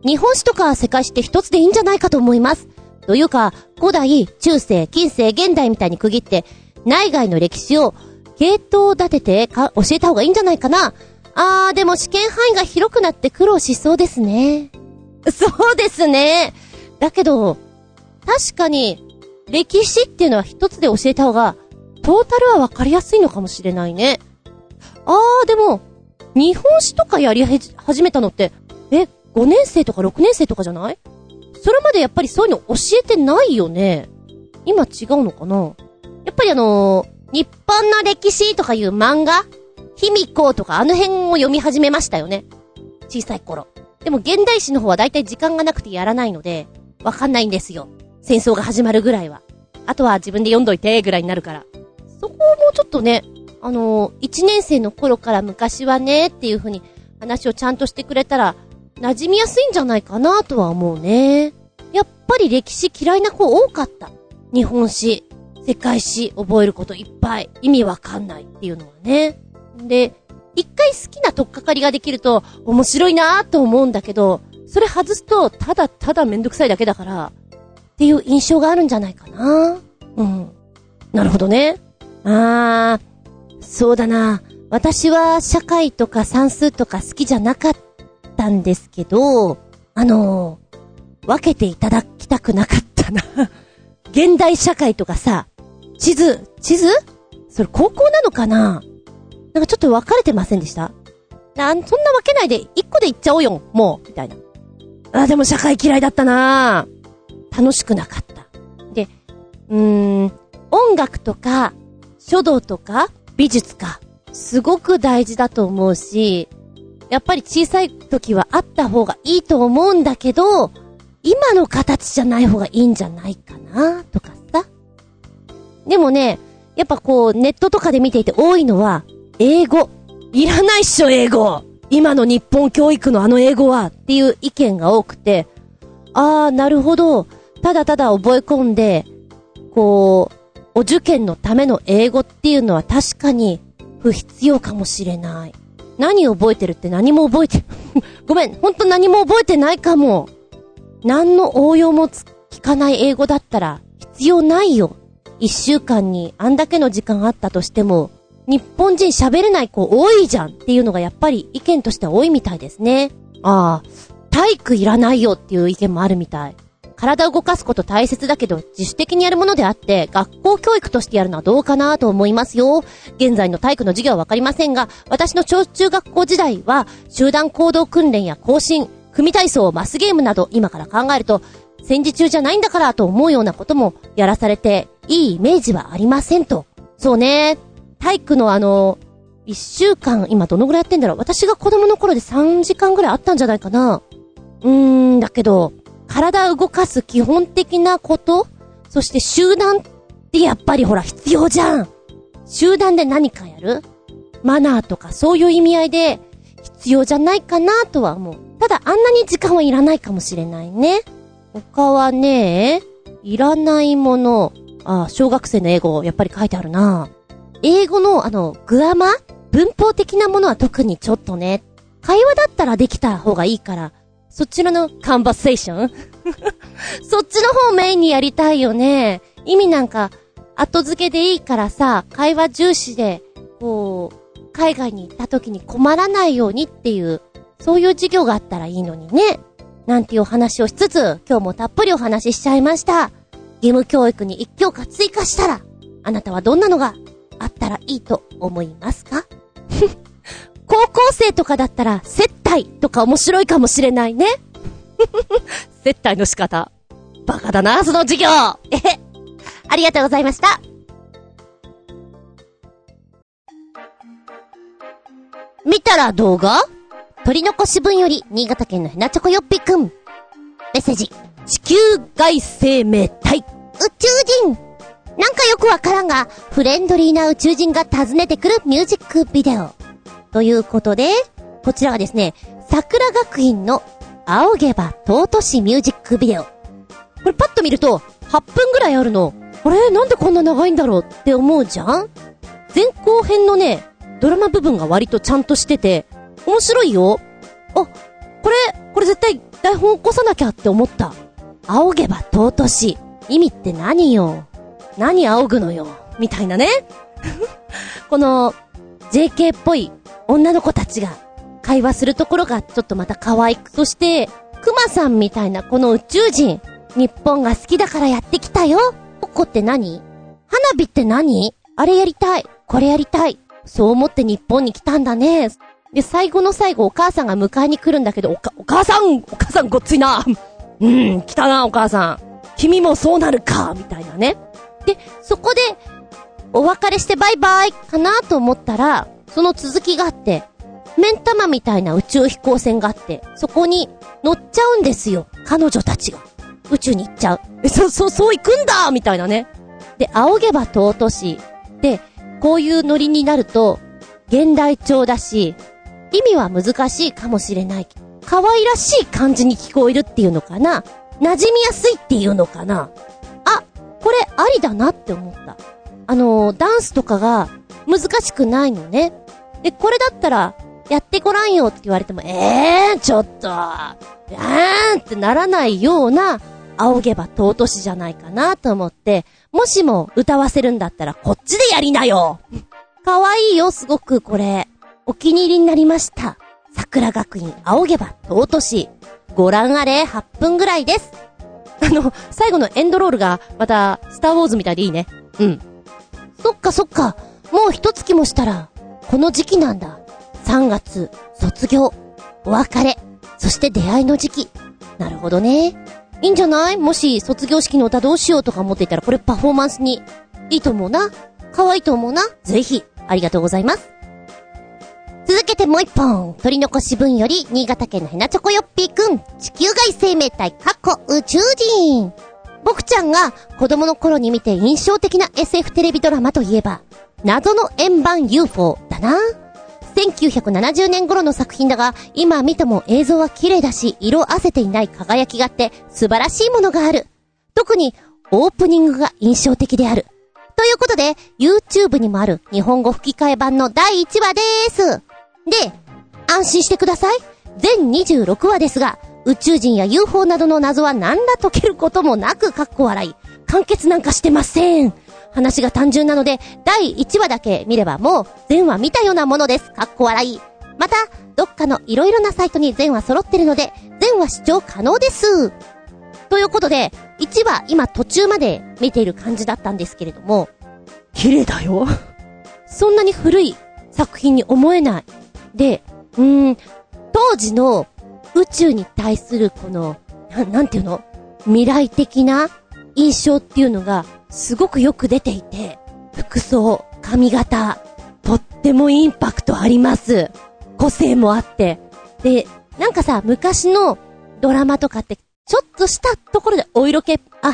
日本史とか世界史って一つでいいんじゃないかと思います。というか、古代、中世、近世、現代みたいに区切って、内外の歴史を系統立ててか教えた方がいいんじゃないかなあー、でも試験範囲が広くなって苦労しそうですね。そうですね。だけど、確かに、歴史っていうのは一つで教えた方が、トータルはわかりやすいのかもしれないね。あー、でも、日本史とかやり始めたのって、え、5年生とか6年生とかじゃない？それまでやっぱりそういうの教えてないよね。今違うのかな？やっぱりあのー日本の歴史とかいう漫画卑弥呼とかあの辺を読み始めましたよね。小さい頃。でも現代史の方はだいたい時間がなくてやらないので、わかんないんですよ。戦争が始まるぐらいは。あとは自分で読んどいてぐらいになるから。そこをもうちょっとね、あのー、1年生の頃から昔はねっていう風に話をちゃんとしてくれたら、馴染みやすいんじゃないかなとは思うね。やっぱり歴史嫌いな子多かった。日本史、世界史覚えることいっぱい。意味わかんないっていうのはね。で、一回好きな取っかかりができると面白いなと思うんだけど、それ外すとただただめんどくさいだけだから、っていう印象があるんじゃないかな。うん。なるほどね。あー、そうだな。私は社会とか算数とか好きじゃなかったんですけど、あの分けていただきたくなかったな。現代社会とかさ、地図、地図？それ高校なのかな？なんかちょっと分かれてませんでした？あ、そんな分けないで一個でいっちゃおうよ、もう、みたいな。あ、でも社会嫌いだったな楽しくなかった。で、うーん、音楽とか、書道とか、美術か、すごく大事だと思うし、やっぱり小さい時はあった方がいいと思うんだけど、今の形じゃない方がいいんじゃないかなとかさ。でもね、やっぱこう、ネットとかで見ていて多いのは、英語。いらないっしょ、英語。今の日本教育のあの英語は、っていう意見が多くて、あー、なるほど。ただただ覚え込んで、こう、お受験のための英語っていうのは確かに不必要かもしれない。何を覚えてるって何も覚えて、ごめん、ほんと何も覚えてないかも。何の応用もつ聞かない英語だったら必要ないよ。一週間にあんだけの時間あったとしても、日本人喋れない子多いじゃんっていうのがやっぱり意見としては多いみたいですね。ああ、体育いらないよっていう意見もあるみたい。体を動かすこと大切だけど、自主的にやるものであって、学校教育としてやるのはどうかなと思いますよ。現在の体育の授業はわかりませんが、私の小中学校時代は、集団行動訓練や更新、組体操、マスゲームなど、今から考えると、戦時中じゃないんだからと思うようなこともやらされて、いいイメージはありませんと。そうね。体育のあの、一週間、今どのぐらいやってんだろう私が子供の頃で3時間ぐらいあったんじゃないかなうーん、だけど、体を動かす基本的なことそして集団ってやっぱりほら必要じゃん集団で何かやるマナーとかそういう意味合いで必要じゃないかなとは思う。ただあんなに時間はいらないかもしれないね。他はね、いらないもの。あ、小学生の英語やっぱり書いてあるな。英語のあの、グアマ？文法的なものは特にちょっとね、会話だったらできた方がいいから、そちらのカンバセーション？そっちの方メインにやりたいよね。意味なんか、後付けでいいからさ、会話重視で、こう、海外に行った時に困らないようにっていう、そういう授業があったらいいのにね。なんていうお話をしつつ、今日もたっぷりお話ししちゃいました。義務教育に一教科追加したら、あなたはどんなのがあったらいいと思いますか？高校生とかだったら、接待とか面白いかもしれないね。接待の仕方。バカだな、その授業えへ。ありがとうございました。見たら動画？取り残し分より、新潟県のヘナチョコヨッピくん。メッセージ。地球外生命体。宇宙人なんかよくわからんが、フレンドリーな宇宙人が訪ねてくるミュージックビデオ。ということで、こちらはですね、桜学院の青毛羽尊しミュージックビデオ。これパッと見ると、8分ぐらいあるの。あれ？なんでこんな長いんだろうって思うじゃん？前後編のね、ドラマ部分が割とちゃんとしてて、面白いよ。あ、これ、これ絶対台本起こさなきゃって思った。仰げば尊し。意味って何よ？何仰ぐのよみたいなね。この、JK っぽい女の子たちが会話するところがちょっとまた可愛く。そして、熊さんみたいなこの宇宙人。日本が好きだからやってきたよ。ココって何？花火って何？あれやりたい。これやりたい。そう思って日本に来たんだね。で、最後の最後お母さんが迎えに来るんだけど、おか、お母さんお母さんごっついな うん、来たな、お母さん。君もそうなるかみたいなね。で、そこで、お別れしてバイバイかなと思ったら、その続きがあって、目ん玉みたいな宇宙飛行船があって、そこに乗っちゃうんですよ。彼女たちが。宇宙に行っちゃう。え、そ、そ、そう行くんだみたいなね。で、仰げば尊し。で、こういうノリになると、現代調だし、意味は難しいかもしれない。可愛らしい感じに聞こえるっていうのかな馴染みやすいっていうのかな、これありだなって思った。あのー、ダンスとかが難しくないのね。で、これだったら、やってごらんよって言われても、ええー、ちょっと、えーんってならないような、仰げば尊しじゃないかなと思って、もしも歌わせるんだったらこっちでやりなよかわいいよ、すごくこれ。お気に入りになりました。桜学院仰げば尊し。ご覧あれ、8分ぐらいです。あの、最後のエンドロールが、また、スターウォーズみたいでいいね。うん。そっかそっか。もう一月もしたら、この時期なんだ。3月、卒業、お別れ、そして出会いの時期。なるほどね。いいんじゃない？もし卒業式の歌どうしようとか思っていたらこれパフォーマンスにいいと思うな。可愛いと思うな。ぜひ、ありがとうございます。続けてもう一本。取り残し分より、新潟県のヘナチョコヨッピーくん。地球外生命体、かっこ宇宙人。僕ちゃんが子供の頃に見て印象的な SF テレビドラマといえば、謎の円盤 UFO だな。1970年頃の作品だが、今見ても映像は綺麗だし、色あせていない輝きがあって素晴らしいものがある。特にオープニングが印象的である。ということで、YouTube にもある日本語吹き替え版の第1話でーす。で、安心してください。全26話ですが、宇宙人や UFO などの謎は何ら解けることもなく、かっこ笑い。完結なんかしてません。話が単純なので、第1話だけ見ればもう全話見たようなものです。かっこ笑い。また、どっかの色々なサイトに全話揃ってるので、全話視聴可能です。ということで、1話今途中まで見ている感じだったんですけれども、綺麗だよ。そんなに古い作品に思えない。で、うーん、当時の宇宙に対するこの、な、なんていうの？未来的な印象っていうのがすごくよく出ていて、服装、髪型、とってもインパクトあります。個性もあって。で、なんかさ、昔のドラマとかって、ちょっとしたところでお色気、あはーん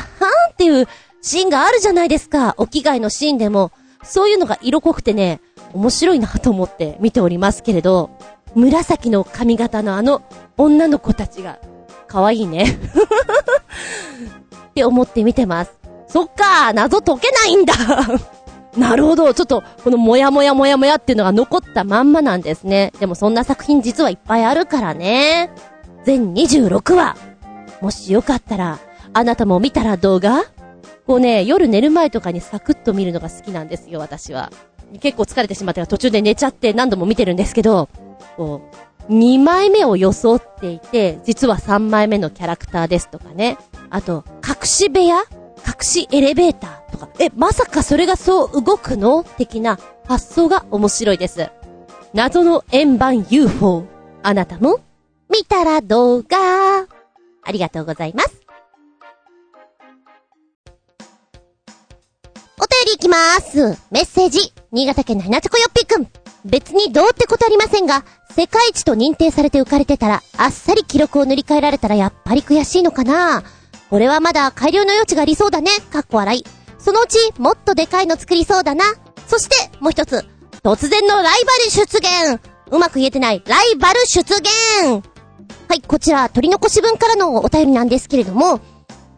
っていうシーンがあるじゃないですか。お着替えのシーンでも。そういうのが色濃くてね、面白いなと思って見ておりますけれど、紫の髪型のあの女の子たちが、可愛いね。って思って見てます。そっか謎解けないんだ なるほど。ちょっと、このもやもやもやもやっていうのが残ったまんまなんですね。でもそんな作品実はいっぱいあるからね。全26話。もしよかったら、あなたも見たら動画こうね、夜寝る前とかにサクッと見るのが好きなんですよ、私は。結構疲れてしまったから途中で寝ちゃって何度も見てるんですけど、こう、2枚目を装っていて、実は3枚目のキャラクターですとかね。あと、隠し部屋？隠しエレベーターとか、え、まさかそれがそう動くの？的な発想が面白いです。謎の円盤 UFO。あなたも見たら動画。ありがとうございます。りいきまーす。メッセージ。新潟県のひなちょこよっぴくん。別にどうってことありませんが、世界一と認定されて浮かれてたら、あっさり記録を塗り替えられたらやっぱり悔しいのかなこれはまだ改良の余地がありそうだね。かっこ笑い。そのうち、もっとでかいの作りそうだな。そして、もう一つ。突然のライバル出現うまく言えてない。ライバル出現はい、こちら、取り残し分からのお便りなんですけれども、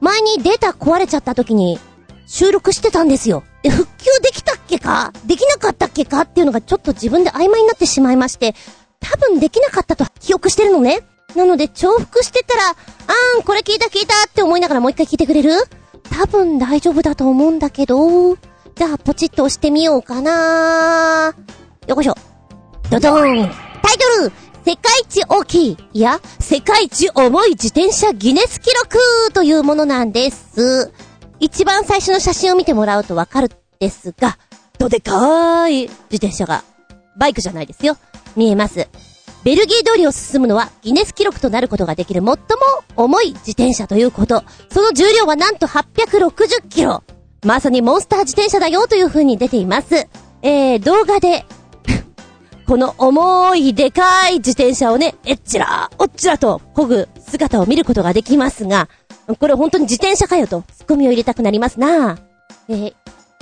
前にデータ壊れちゃった時に、収録してたんですよ。で、復旧できたっけか？できなかったっけかっていうのがちょっと自分で曖昧になってしまいまして、多分できなかったと記憶してるのね。なので、重複してたら、あーん、これ聞いた聞いたって思いながらもう一回聞いてくれる？多分大丈夫だと思うんだけど、じゃあ、ポチッと押してみようかなよこしょ。ドドーンタイトル世界一大きい、いや、世界一重い自転車ギネス記録というものなんです。一番最初の写真を見てもらうとわかるですが、どでかーい自転車が、バイクじゃないですよ。見えます。ベルギー通りを進むのはギネス記録となることができる最も重い自転車ということ。その重量はなんと860キロ。まさにモンスター自転車だよという風に出ています。えー、動画で この重いでかい自転車をね、えっちら、おっちらと漕ぐ姿を見ることができますが、これ本当に自転車かよと、ツッコミを入れたくなりますな。えー、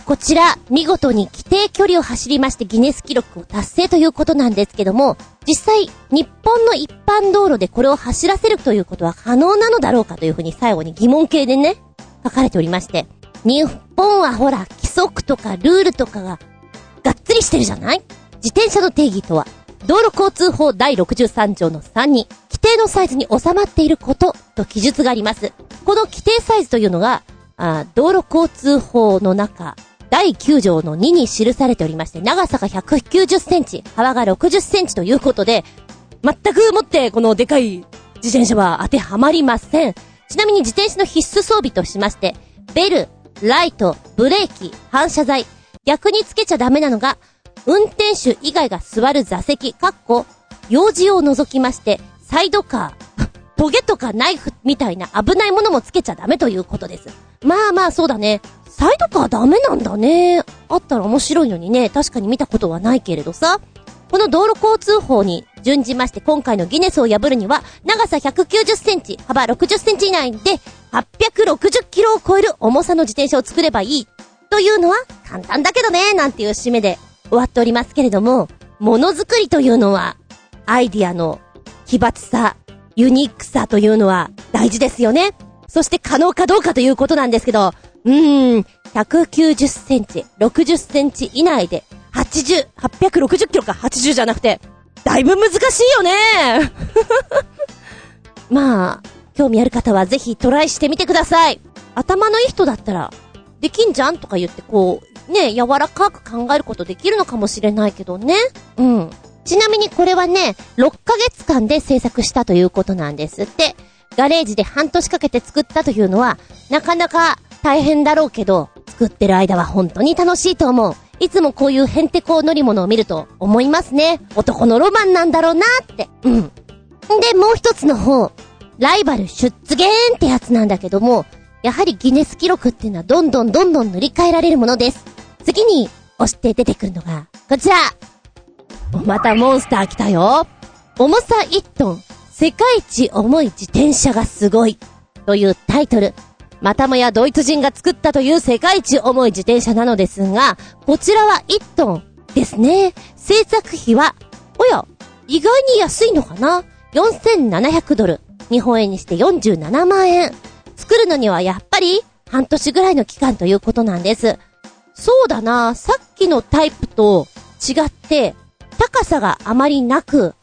こちら、見事に規定距離を走りましてギネス記録を達成ということなんですけども、実際、日本の一般道路でこれを走らせるということは可能なのだろうかというふうに最後に疑問形でね、書かれておりまして、日本はほら、規則とかルールとかが、がっつりしてるじゃない？自転車の定義とは、道路交通法第63条の3に、定のサイズに収まっていることと記述があります。この規定サイズというのが、あ道路交通法の中、第9条の2に記されておりまして、長さが190センチ、幅が60センチということで、全くもってこのでかい自転車は当てはまりません。ちなみに自転車の必須装備としまして、ベル、ライト、ブレーキ、反射材、逆につけちゃダメなのが、運転手以外が座る座席、かっこ、用事を除きまして、サイドカー、トゲとかナイフみたいな危ないものもつけちゃダメということです。まあまあそうだね。サイドカーダメなんだね。あったら面白いのにね、確かに見たことはないけれどさ。この道路交通法に準じまして今回のギネスを破るには、長さ190センチ、幅60センチ以内で、860キロを超える重さの自転車を作ればいい。というのは簡単だけどね、なんていう締めで終わっておりますけれども、ものづくりというのは、アイディアの奇抜さ、ユニークさというのは大事ですよね。そして可能かどうかということなんですけど、うーん、190センチ、60センチ以内で、80、860キロか80じゃなくて、だいぶ難しいよね まあ、興味ある方はぜひトライしてみてください。頭のいい人だったら、できんじゃんとか言ってこう、ね、柔らかく考えることできるのかもしれないけどね。うん。ちなみにこれはね、6ヶ月間で制作したということなんですって。ガレージで半年かけて作ったというのは、なかなか大変だろうけど、作ってる間は本当に楽しいと思う。いつもこういうヘンテコ乗り物を見ると思いますね。男のロマンなんだろうなって。うん。で、もう一つの方。ライバル出現ってやつなんだけども、やはりギネス記録っていうのはどんどんどんどん塗り替えられるものです。次に押して出てくるのが、こちらまたモンスター来たよ重さ1トン、世界一重い自転車がすごいというタイトル。またもやドイツ人が作ったという世界一重い自転車なのですが、こちらは1トンですね。制作費は、おや、意外に安いのかな ?4700 ドル。日本円にして47万円。作るのにはやっぱり半年ぐらいの期間ということなんです。そうだな、さっきのタイプと違って、高さがあまりなく、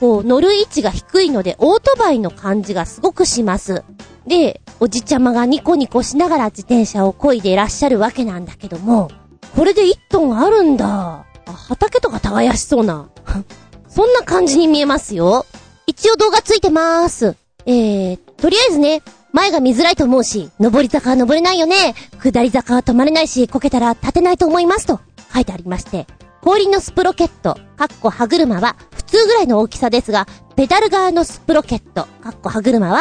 こう、乗る位置が低いので、オートバイの感じがすごくします。で、おじちゃまがニコニコしながら自転車を漕いでいらっしゃるわけなんだけども、これで1トンあるんだ。畑とか耕しそうな。そんな感じに見えますよ。一応動画ついてまーす。えー、とりあえずね、前が見づらいと思うし、上り坂は登れないよね。下り坂は止まれないし、こけたら立てないと思いますと書いてありまして、氷のスプロケット、かっこ歯車は普通ぐらいの大きさですが、ペダル側のスプロケット、かっこ歯車は、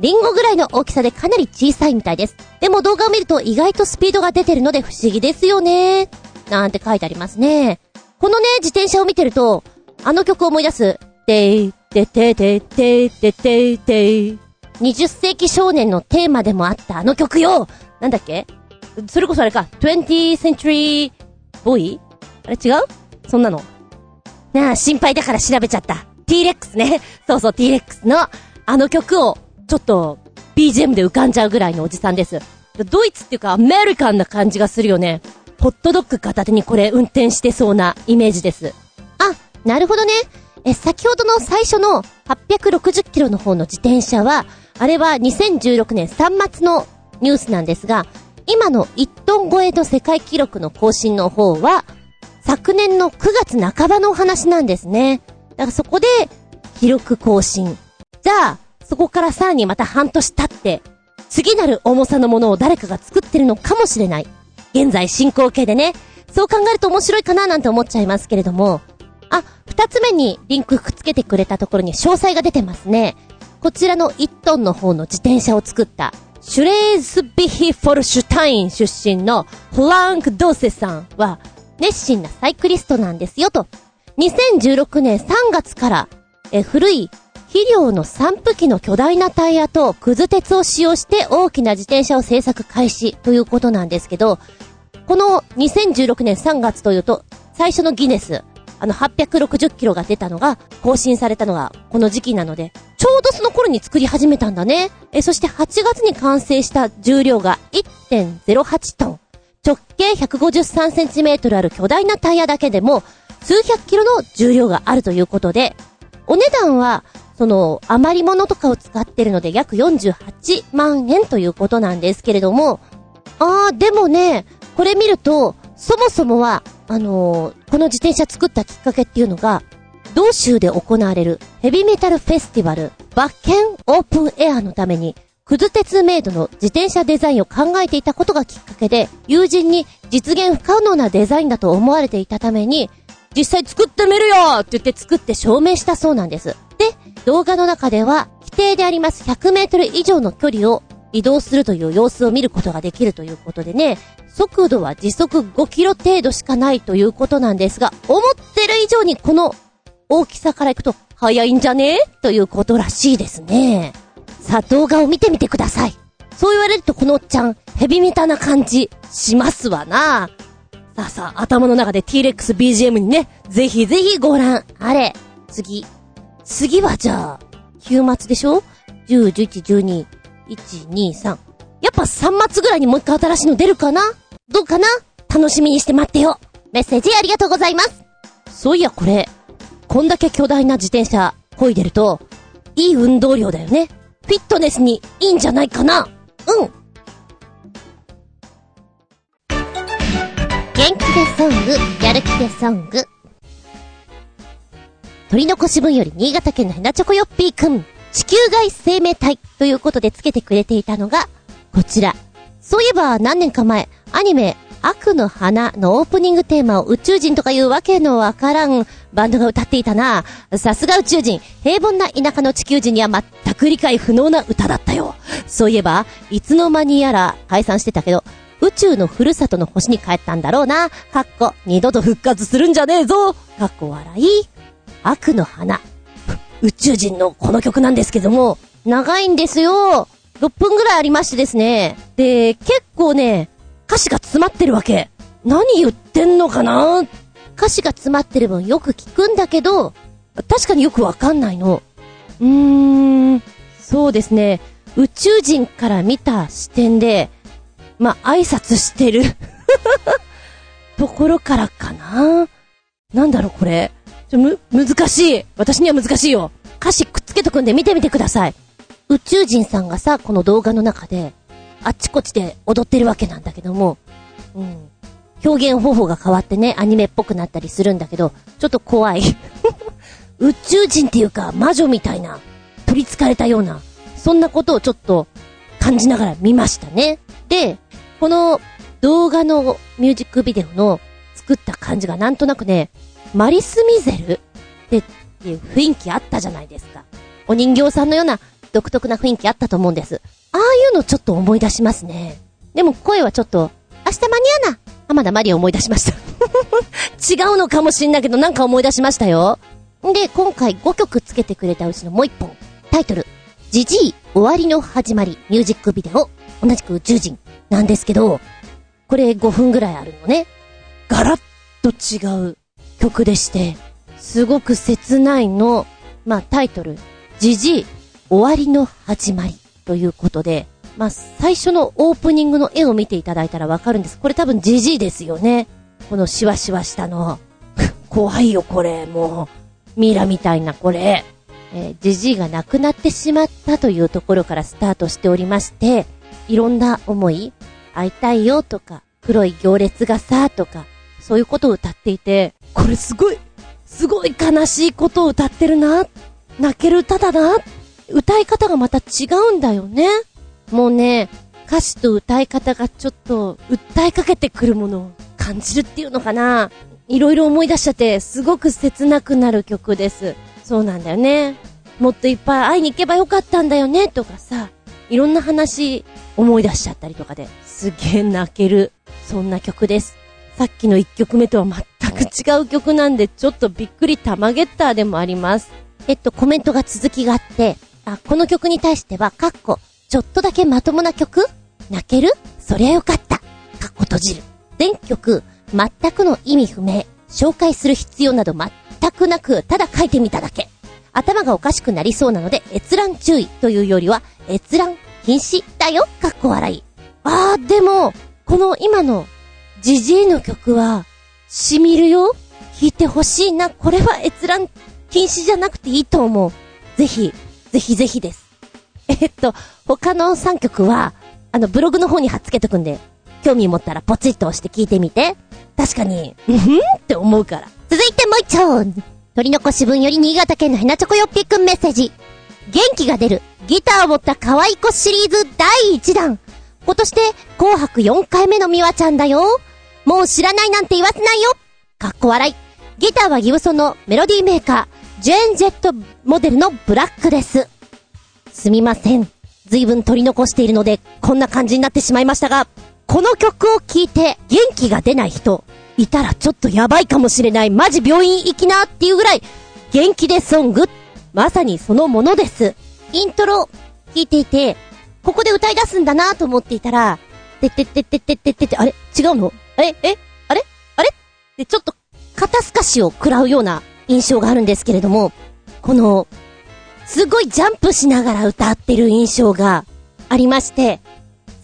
リンゴぐらいの大きさでかなり小さいみたいです。でも動画を見ると意外とスピードが出てるので不思議ですよね。なんて書いてありますね。このね、自転車を見てると、あの曲を思い出す。てい、ててててててて20世紀少年のテーマでもあったあの曲よなんだっけ？それこそあれか、20th century boy? あれ違う？そんなの。なあ、心配だから調べちゃった。T-Rex ね。そうそう、T-Rex のあの曲を、ちょっと、BGM で浮かんじゃうぐらいのおじさんです。ドイツっていうかアメリカンな感じがするよね。ホットドッグ片手にこれ運転してそうなイメージです。あ、なるほどね。え、先ほどの最初の860キロの方の自転車は、あれは2016年3月のニュースなんですが、今の1トン超えの世界記録の更新の方は、昨年の9月半ばのお話なんですね。だからそこで、記録更新。じゃあ、そこからさらにまた半年経って、次なる重さのものを誰かが作ってるのかもしれない。現在進行形でね。そう考えると面白いかななんて思っちゃいますけれども。あ、二つ目にリンクくっつけてくれたところに詳細が出てますね。こちらの1トンの方の自転車を作った、シュレーズビヒフォルシュタイン出身のフランク・ドーセさんは、熱心なサイクリストなんですよと。2016年3月から、え、古い肥料の散布機の巨大なタイヤとくず鉄を使用して大きな自転車を製作開始ということなんですけど、この2016年3月というと、最初のギネス、あの860キロが出たのが、更新されたのがこの時期なので、ちょうどその頃に作り始めたんだね。え、そして8月に完成した重量が1.08トン。直径153センチメートルある巨大なタイヤだけでも、数百キロの重量があるということで、お値段は、その、余り物とかを使ってるので約48万円ということなんですけれども、あー、でもね、これ見ると、そもそもは、あのーこの自転車作ったきっかけっていうのが、同州で行われるヘビメタルフェスティバル、バッケンオープンエアのために、クズ鉄メイドの自転車デザインを考えていたことがきっかけで、友人に実現不可能なデザインだと思われていたために、実際作ってみるよって言って作って証明したそうなんです。で、動画の中では、規定であります100メートル以上の距離を移動するという様子を見ることができるということでね、速度は時速5キロ程度しかないということなんですが、思ってる以上にこの大きさからいくと速いんじゃね？ということらしいですね。さあ動画を見てみてください。そう言われるとこのおっちゃん、ヘビメタな感じしますわな。さあさあ、頭の中で T-Rex BGM にね、ぜひぜひご覧あれ。次。次はじゃあ、週末でしょ ?10、11、12、1、2、3。やっぱ3末ぐらいにもう一回新しいの出るかな？どうかな？楽しみにして待ってよ。メッセージありがとうございます。そういやこれ、こんだけ巨大な自転車漕いでると、いい運動量だよね。フィットネスにいいんじゃないかなうん。元気でソング、やる気でソング。鳥の腰分より新潟県のヘナチョコヨッピーくん、地球外生命体ということでつけてくれていたのが、こちら。そういえば何年か前、アニメ、悪の花のオープニングテーマを宇宙人とかいうわけのわからんバンドが歌っていたな。さすが宇宙人。平凡な田舎の地球人には全く理解不能な歌だったよ。そういえば、いつの間にやら解散してたけど、宇宙のふるさとの星に帰ったんだろうな。かっこ、二度と復活するんじゃねえぞ。かっこ笑い。悪の花。宇宙人のこの曲なんですけども、長いんですよ。6分ぐらいありましてですね。で、結構ね、歌詞が詰まってるわけ。何言ってんのかな？歌詞が詰まってる分よく聞くんだけど、確かによくわかんないの。うーん、そうですね。宇宙人から見た視点で、ま、挨拶してる ところからかな。なんだろう、これ。ちょ、む、難しい。私には難しいよ。歌詞くっつけとくんで見てみてください。宇宙人さんがさ、この動画の中で、あっちこっちで踊ってるわけなんだけども、うん。表現方法が変わってね、アニメっぽくなったりするんだけど、ちょっと怖い。宇宙人っていうか、魔女みたいな、取り憑かれたような、そんなことをちょっと感じながら見ましたね。で、この動画のミュージックビデオの作った感じがなんとなくね、マリス・ミゼルってっていう雰囲気あったじゃないですか。お人形さんのような独特な雰囲気あったと思うんです。ああいうのちょっと思い出しますね。でも声はちょっと、明日間に合うな浜田マリア思い出しました。違うのかもしんないけど、なんか思い出しましたよ。で、今回5曲つけてくれたうちのもう1本。タイトル、ジジイ終わりの始まりミュージックビデオ。同じく宇宙人なんですけど、これ5分ぐらいあるのね。ガラッと違う曲でして、すごく切ないの。まあタイトル、ジジイ終わりの始まりということで、まあ最初のオープニングの絵を見ていただいたらわかるんです。これ多分ジジイですよね。このシワシワしたの。怖いよこれ、もう。ミイラみたいなこれ。えー、ジジイが亡くなってしまったというところからスタートしておりまして、いろんな思い、会いたいよとか、黒い行列がさ、とか、そういうことを歌っていて、これすごい、すごい悲しいことを歌ってるな。泣ける歌だな。歌い方がまた違うんだよね。もうね、歌詞と歌い方がちょっと、訴えかけてくるものを感じるっていうのかないろいろ思い出しちゃって、すごく切なくなる曲です。そうなんだよね。もっといっぱい会いに行けばよかったんだよね、とかさ、いろんな話思い出しちゃったりとかで、すげえ泣ける、そんな曲です。さっきの1曲目とは全く違う曲なんで、ちょっとびっくりタマゲッターでもあります。えっと、コメントが続きがあって、あ、この曲に対しては、かっこ、ちょっとだけまともな曲？泣ける？そりゃよかった。かっこ閉じる。全曲、全くの意味不明。紹介する必要など全くなく、ただ書いてみただけ。頭がおかしくなりそうなので、閲覧注意というよりは、閲覧禁止だよ。かっこ笑い。あー、でも、この今の、ジジイの曲は、しみるよ。弾いてほしいな。これは閲覧禁止じゃなくていいと思う。ぜひ、ぜひぜひです。えっと、他の3曲は、あの、ブログの方に貼っつけとくんで、興味持ったらポチッと押して聞いてみて。確かに、うんふんって思うから。続いてもう一丁取り残し分より新潟県のひなチョコよっぴーくんメッセージ。元気が出る、ギターを持った可愛い子シリーズ第1弾。今年で紅白4回目のミワちゃんだよ。もう知らないなんて言わせないよ。かっこ笑い。ギターはギブソンのメロディーメーカー、ジェーンジェットモデルのブラックです。すみません。随分取り残しているので、こんな感じになってしまいましたが、この曲を聴いて元気が出ない人、いたらちょっとやばいかもしれない。マジ病院行きなっていうぐらい、元気でソング。まさにそのものです。イントロ、聴いていて、ここで歌い出すんだなと思っていたら、てってってってってってって、あれ？違うの？あれえ？あれ？あれ？で、ちょっと、肩透かしを食らうような印象があるんですけれども、この、すごいジャンプしながら歌ってる印象がありまして、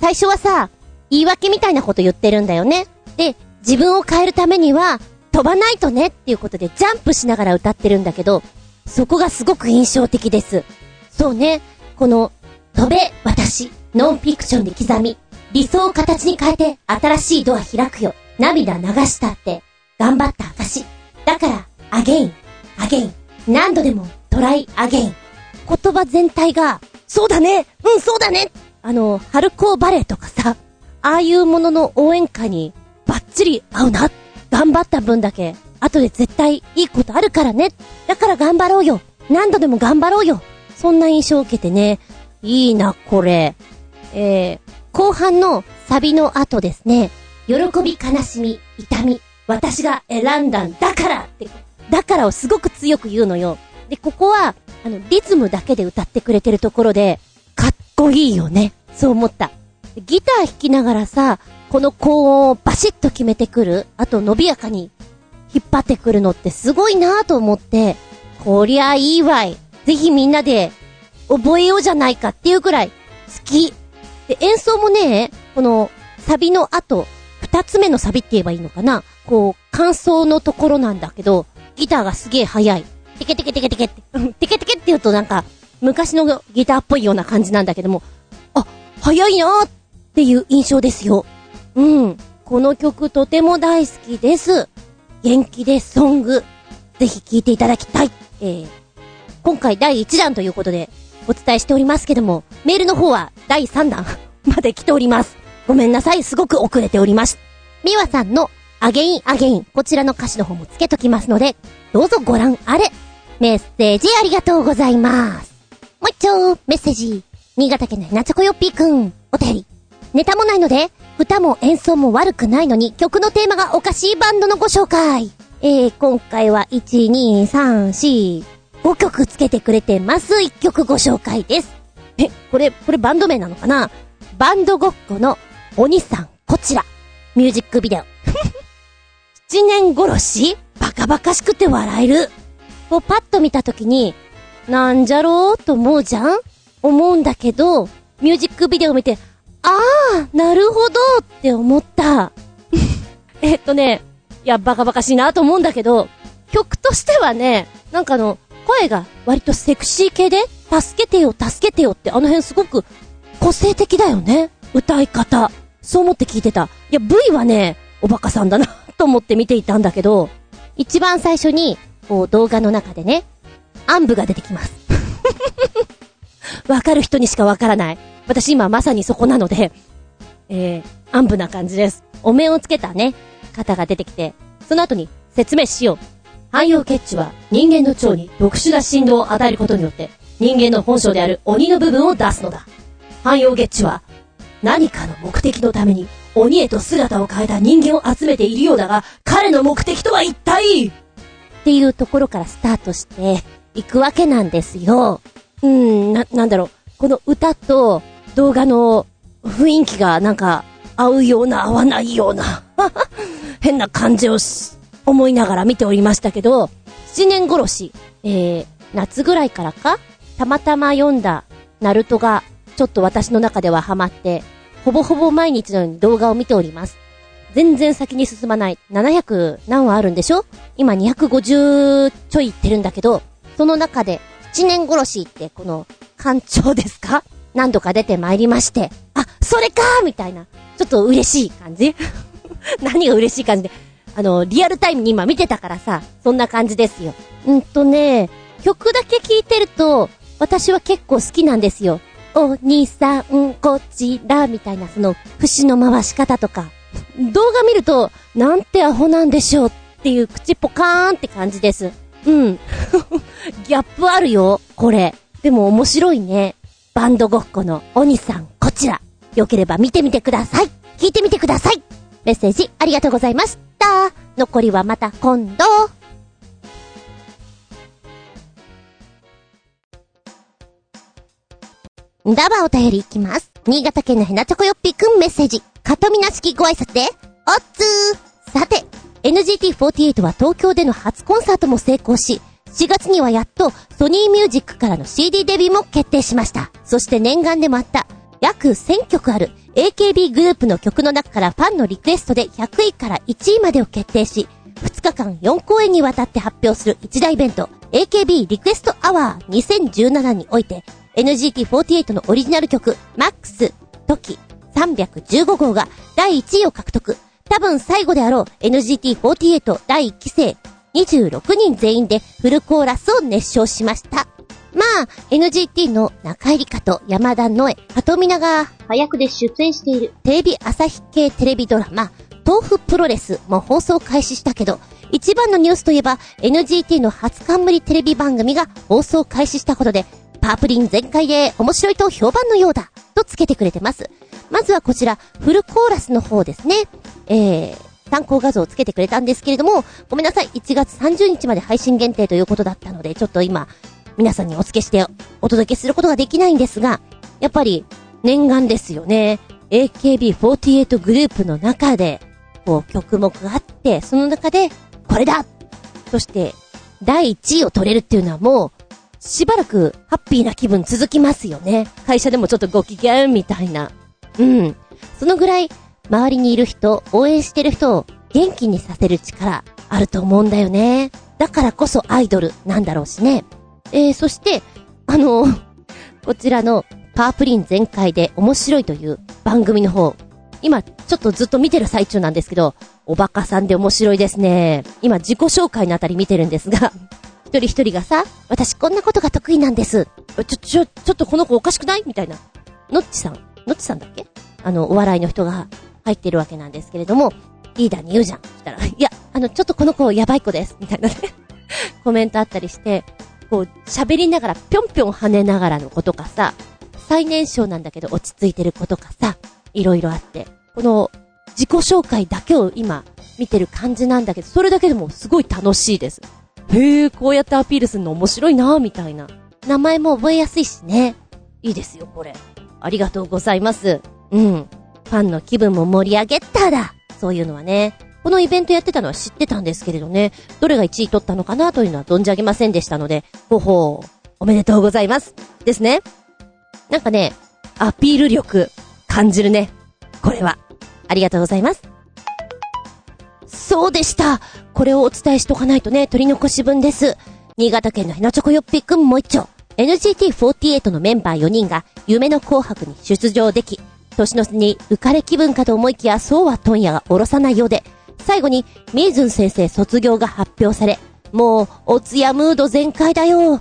最初はさ、言い訳みたいなこと言ってるんだよね。で、自分を変えるためには、飛ばないとねっていうことでジャンプしながら歌ってるんだけど、そこがすごく印象的です。そうね、この、飛べ、私、ノンフィクションで刻み、理想を形に変えて新しいドア開くよ。涙流したって、頑張った証。だから、 again、again、何度でも try again。言葉全体が、そうだねうん、そうだねあの、春高バレーとかさ、ああいうものの応援歌にバッチリ合うな。頑張った分だけ、後で絶対いいことあるからね。だから頑張ろうよ。何度でも頑張ろうよ。そんな印象を受けてね。いいな、これ。えー、後半のサビの後ですね。喜び、悲しみ、痛み。私が選んだんだからって。だからをすごく強く言うのよ。で、ここは、あの、リズムだけで歌ってくれてるところで、かっこいいよね。そう思った。ギター弾きながらさ、この高音をバシッと決めてくる、あと伸びやかに引っ張ってくるのってすごいなぁと思って、こりゃいいわい。ぜひみんなで覚えようじゃないかっていうくらい好き。で、演奏もね、このサビの後、二つ目のサビって言えばいいのかなこう、感想のところなんだけど、ギターがすげえ速い。テケテケテケテケって、うんテケテケって言うとなんか、昔のギターっぽいような感じなんだけども、あ、速いなーっていう印象ですよ。うん。この曲とても大好きです。元気でソング。ぜひ聴いていただきたい。えー、今回第1弾ということでお伝えしておりますけども、メールの方は第3弾まで来ております。ごめんなさい、すごく遅れております。みわさんのアゲインアゲイン、こちらの歌詞の方もつけときますので、どうぞご覧あれ。メッセージありがとうございます。もう一丁、メッセージ。新潟県のひなちょこよっぴーくん、お便り。ネタもないので、歌も演奏も悪くないのに曲のテーマがおかしいバンドのご紹介。えー、今回は1、2、3、4、5曲つけてくれてます。1曲ご紹介です。え、これ、これバンド名なのかな？バンドごっこの鬼さん、こちら。ミュージックビデオ。七年殺しバカバカしくて笑える。こうパッと見たときに、なんじゃろうと思うじゃん思うんだけど、ミュージックビデオ見て、あー、なるほどって思った。えっとね、いや、バカバカしいなと思うんだけど、曲としてはね、なんかあの、声が割とセクシー系で、助けてよ、助けてよってあの辺すごく個性的だよね。歌い方。そう思って聞いてた。いや、V はね、おバカさんだなと思って見ていたんだけど、一番最初に、こう動画の中でね、暗部が出てきます。わかる人にしかわからない。私今まさにそこなので、えー、暗部な感じです。お面をつけたね、方が出てきて、その後に説明しよう。汎用血池は人間の腸に特殊な振動を与えることによって、人間の本性である鬼の部分を出すのだ。汎用月池は何かの目的のために鬼へと姿を変えた人間を集めているようだが、彼の目的とは一体？っていうところからスタートしていくわけなんですよ。うーん、な、なんだろう。この歌と動画の雰囲気がなんか合うような合わないような 変な感じを、思いながら見ておりましたけど、七年殺し、えー、夏ぐらいからかたまたま読んだナルトがちょっと私の中ではハマって、ほぼほぼ毎日のように動画を見ております。全然先に進まない。700何話あるんでしょ？今250ちょいいってるんだけど、その中で、七年殺しってこの、艦長ですか？何度か出てまいりまして、あ、それかーみたいな、ちょっと嬉しい感じ 何が嬉しい感じで、あの、リアルタイムに今見てたからさ、そんな感じですよ。うんとね、曲だけ聴いてると、私は結構好きなんですよ。お兄さん、こちら、みたいな、その、節の回し方とか。動画見ると、なんてアホなんでしょうっていう口ポカーンって感じです。うん。ギャップあるよ、これ。でも面白いね。バンドごっこの鬼さん、こちら。よければ見てみてください。聞いてみてください。メッセージありがとうございました。残りはまた今度。ダバお便りいきます。新潟県のヘナチョコヨッピーくんメッセージ。かとみなしきご挨拶で、おっつーさて、NGT48 は東京での初コンサートも成功し、4月にはやっとソニーミュージックからの CD デビューも決定しました。そして念願でもあった、約1000曲ある AKB グループの曲の中からファンのリクエストで100位から1位までを決定し、2日間4公演にわたって発表する一大イベント、AKB リクエストアワー2017において、NGT48 のオリジナル曲、MAX、TOKI、315号が第1位を獲得。多分最後であろう NGT48 第1期生26人全員でフルコーラスを熱唱しました。まあ、NGT の中入香と山田のえ、鳩美奈が早くで出演しているテレビ朝日系テレビドラマ、豆腐プロレスも放送開始したけど、一番のニュースといえば NGT の初冠テレビ番組が放送開始したことで、パープリン全開で面白いと評判のようだ、とつけてくれてます。まずはこちら、フルコーラスの方ですね。えー、参考画像をつけてくれたんですけれども、ごめんなさい、1月30日まで配信限定ということだったので、ちょっと今、皆さんにお付けしてお届けすることができないんですが、やっぱり、念願ですよね。AKB48 グループの中で、こう、曲目があって、その中で、これだそして、第1位を取れるっていうのはもう、しばらくハッピーな気分続きますよね。会社でもちょっとご機嫌みたいな。うん。そのぐらい、周りにいる人、応援してる人を元気にさせる力、あると思うんだよね。だからこそアイドルなんだろうしね。えー、そして、あの、こちらのパープリン全開で面白いという番組の方、今ちょっとずっと見てる最中なんですけど、おバカさんで面白いですね。今自己紹介のあたり見てるんですが、一人一人がさ、私こんなことが得意なんです。ちょ、ちょ、ちょっとこの子おかしくない？みたいな。のっちさん、のっちさんだっけ？あの、お笑いの人が入ってるわけなんですけれども、リーダーに言うじゃん。したら、いや、あの、ちょっとこの子やばい子です。みたいなね。コメントあったりして、こう、喋りながら、ぴょんぴょん跳ねながらの子とかさ、最年少なんだけど落ち着いてる子とかさ、いろいろあって。この自己紹介だけを今見てる感じなんだけど、それだけでもすごい楽しいです。へえ、こうやってアピールするの面白いなみたいな。名前も覚えやすいしね。いいですよ、これ。ありがとうございます。うん。ファンの気分も盛り上げたら、そういうのはね。このイベントやってたのは知ってたんですけれどね、どれが1位取ったのかなというのは存じ上げませんでしたので、ほほう、おめでとうございます。ですね。なんかね、アピール力、感じるね。これは。ありがとうございます。そうでした。これをお伝えしとかないとね、取り残し分です。新潟県のヘナチョコヨッピーくんもう一丁。NGT48 のメンバー4人が夢の紅白に出場でき、年の瀬に浮かれ気分かと思いきやそうは問屋が下ろさないようで、最後にミーズン先生卒業が発表され、もう、おつやムード全開だよ。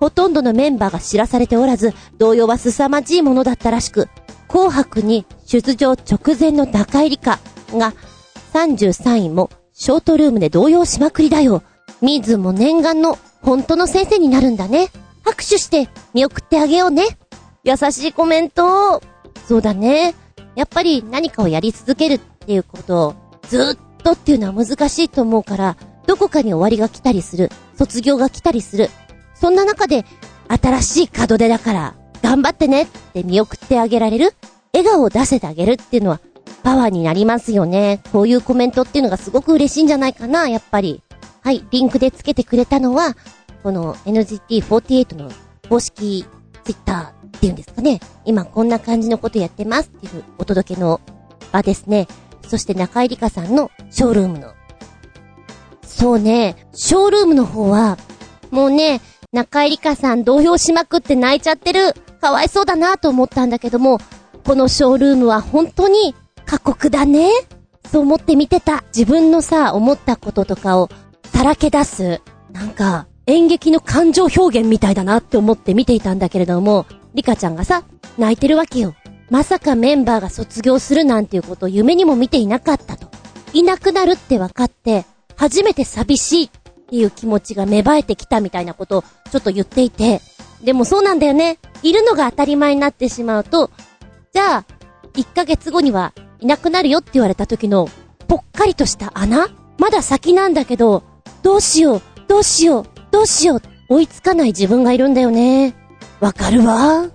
ほとんどのメンバーが知らされておらず、動揺は凄まじいものだったらしく、紅白に出場直前の中入りかが、33位もショートルームで動揺しまくりだよ。ミズも念願の本当の先生になるんだね。拍手して見送ってあげようね。優しいコメント。そうだね。やっぱり何かをやり続けるっていうことをずっとっていうのは難しいと思うから、どこかに終わりが来たりする。卒業が来たりする。そんな中で、新しい門出だから、頑張ってねって見送ってあげられる笑顔を出せてあげるっていうのは、パワーになりますよね。こういうコメントっていうのがすごく嬉しいんじゃないかな、やっぱり。はい、リンクでつけてくれたのは、この NGT48 の公式ツイッターっていうんですかね。今こんな感じのことやってますっていうお届けの場ですね。そして中井里香さんのショールームの。そうね、ショールームの方は、もうね、中井里香さん動揺しまくって泣いちゃってる。かわいそうだなと思ったんだけども、このショールームは本当に過酷だね。そう思って見てた。自分のさ、思ったこととかをさらけ出す。なんか、演劇の感情表現みたいだなって思って見ていたんだけれども、リカちゃんがさ、泣いてるわけよ。まさかメンバーが卒業するなんていうことを夢にも見ていなかったと。いなくなるって分かって、初めて寂しいっていう気持ちが芽生えてきたみたいなことをちょっと言っていて、でもそうなんだよね。いるのが当たり前になってしまうと、じゃあ、1ヶ月後にはいなくなるよって言われた時の、ぽっかりとした穴？まだ先なんだけど、どうしよう、どうしよう、どうしよう、追いつかない自分がいるんだよね。わかるわ？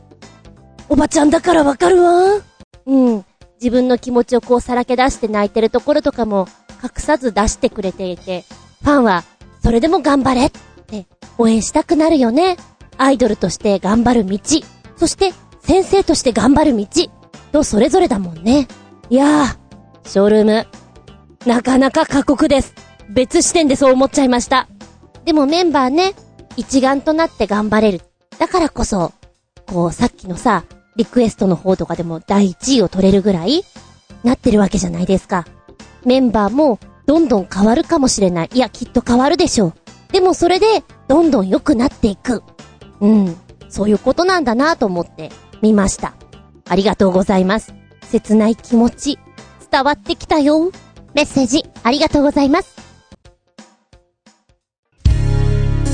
おばちゃんだからわかるわ？うん。自分の気持ちをこうさらけ出して泣いてるところとかも隠さず出してくれていて、ファンは、それでも頑張れって応援したくなるよね。アイドルとして頑張る道、そして先生として頑張る道、とそれぞれだもんね。いやー、ショールーム、なかなか過酷です。別視点でそう思っちゃいました。でもメンバーね、一丸となって頑張れる。だからこそ、こうさっきのさ、リクエストの方とかでも第1位を取れるぐらい、なってるわけじゃないですか。メンバーも、どんどん変わるかもしれない。いや、きっと変わるでしょう。でもそれで、どんどん良くなっていく。うん。そういうことなんだなと思って、見ました。ありがとうございます。切ない気持ち、伝わってきたよ。メッセージ、ありがとうございます。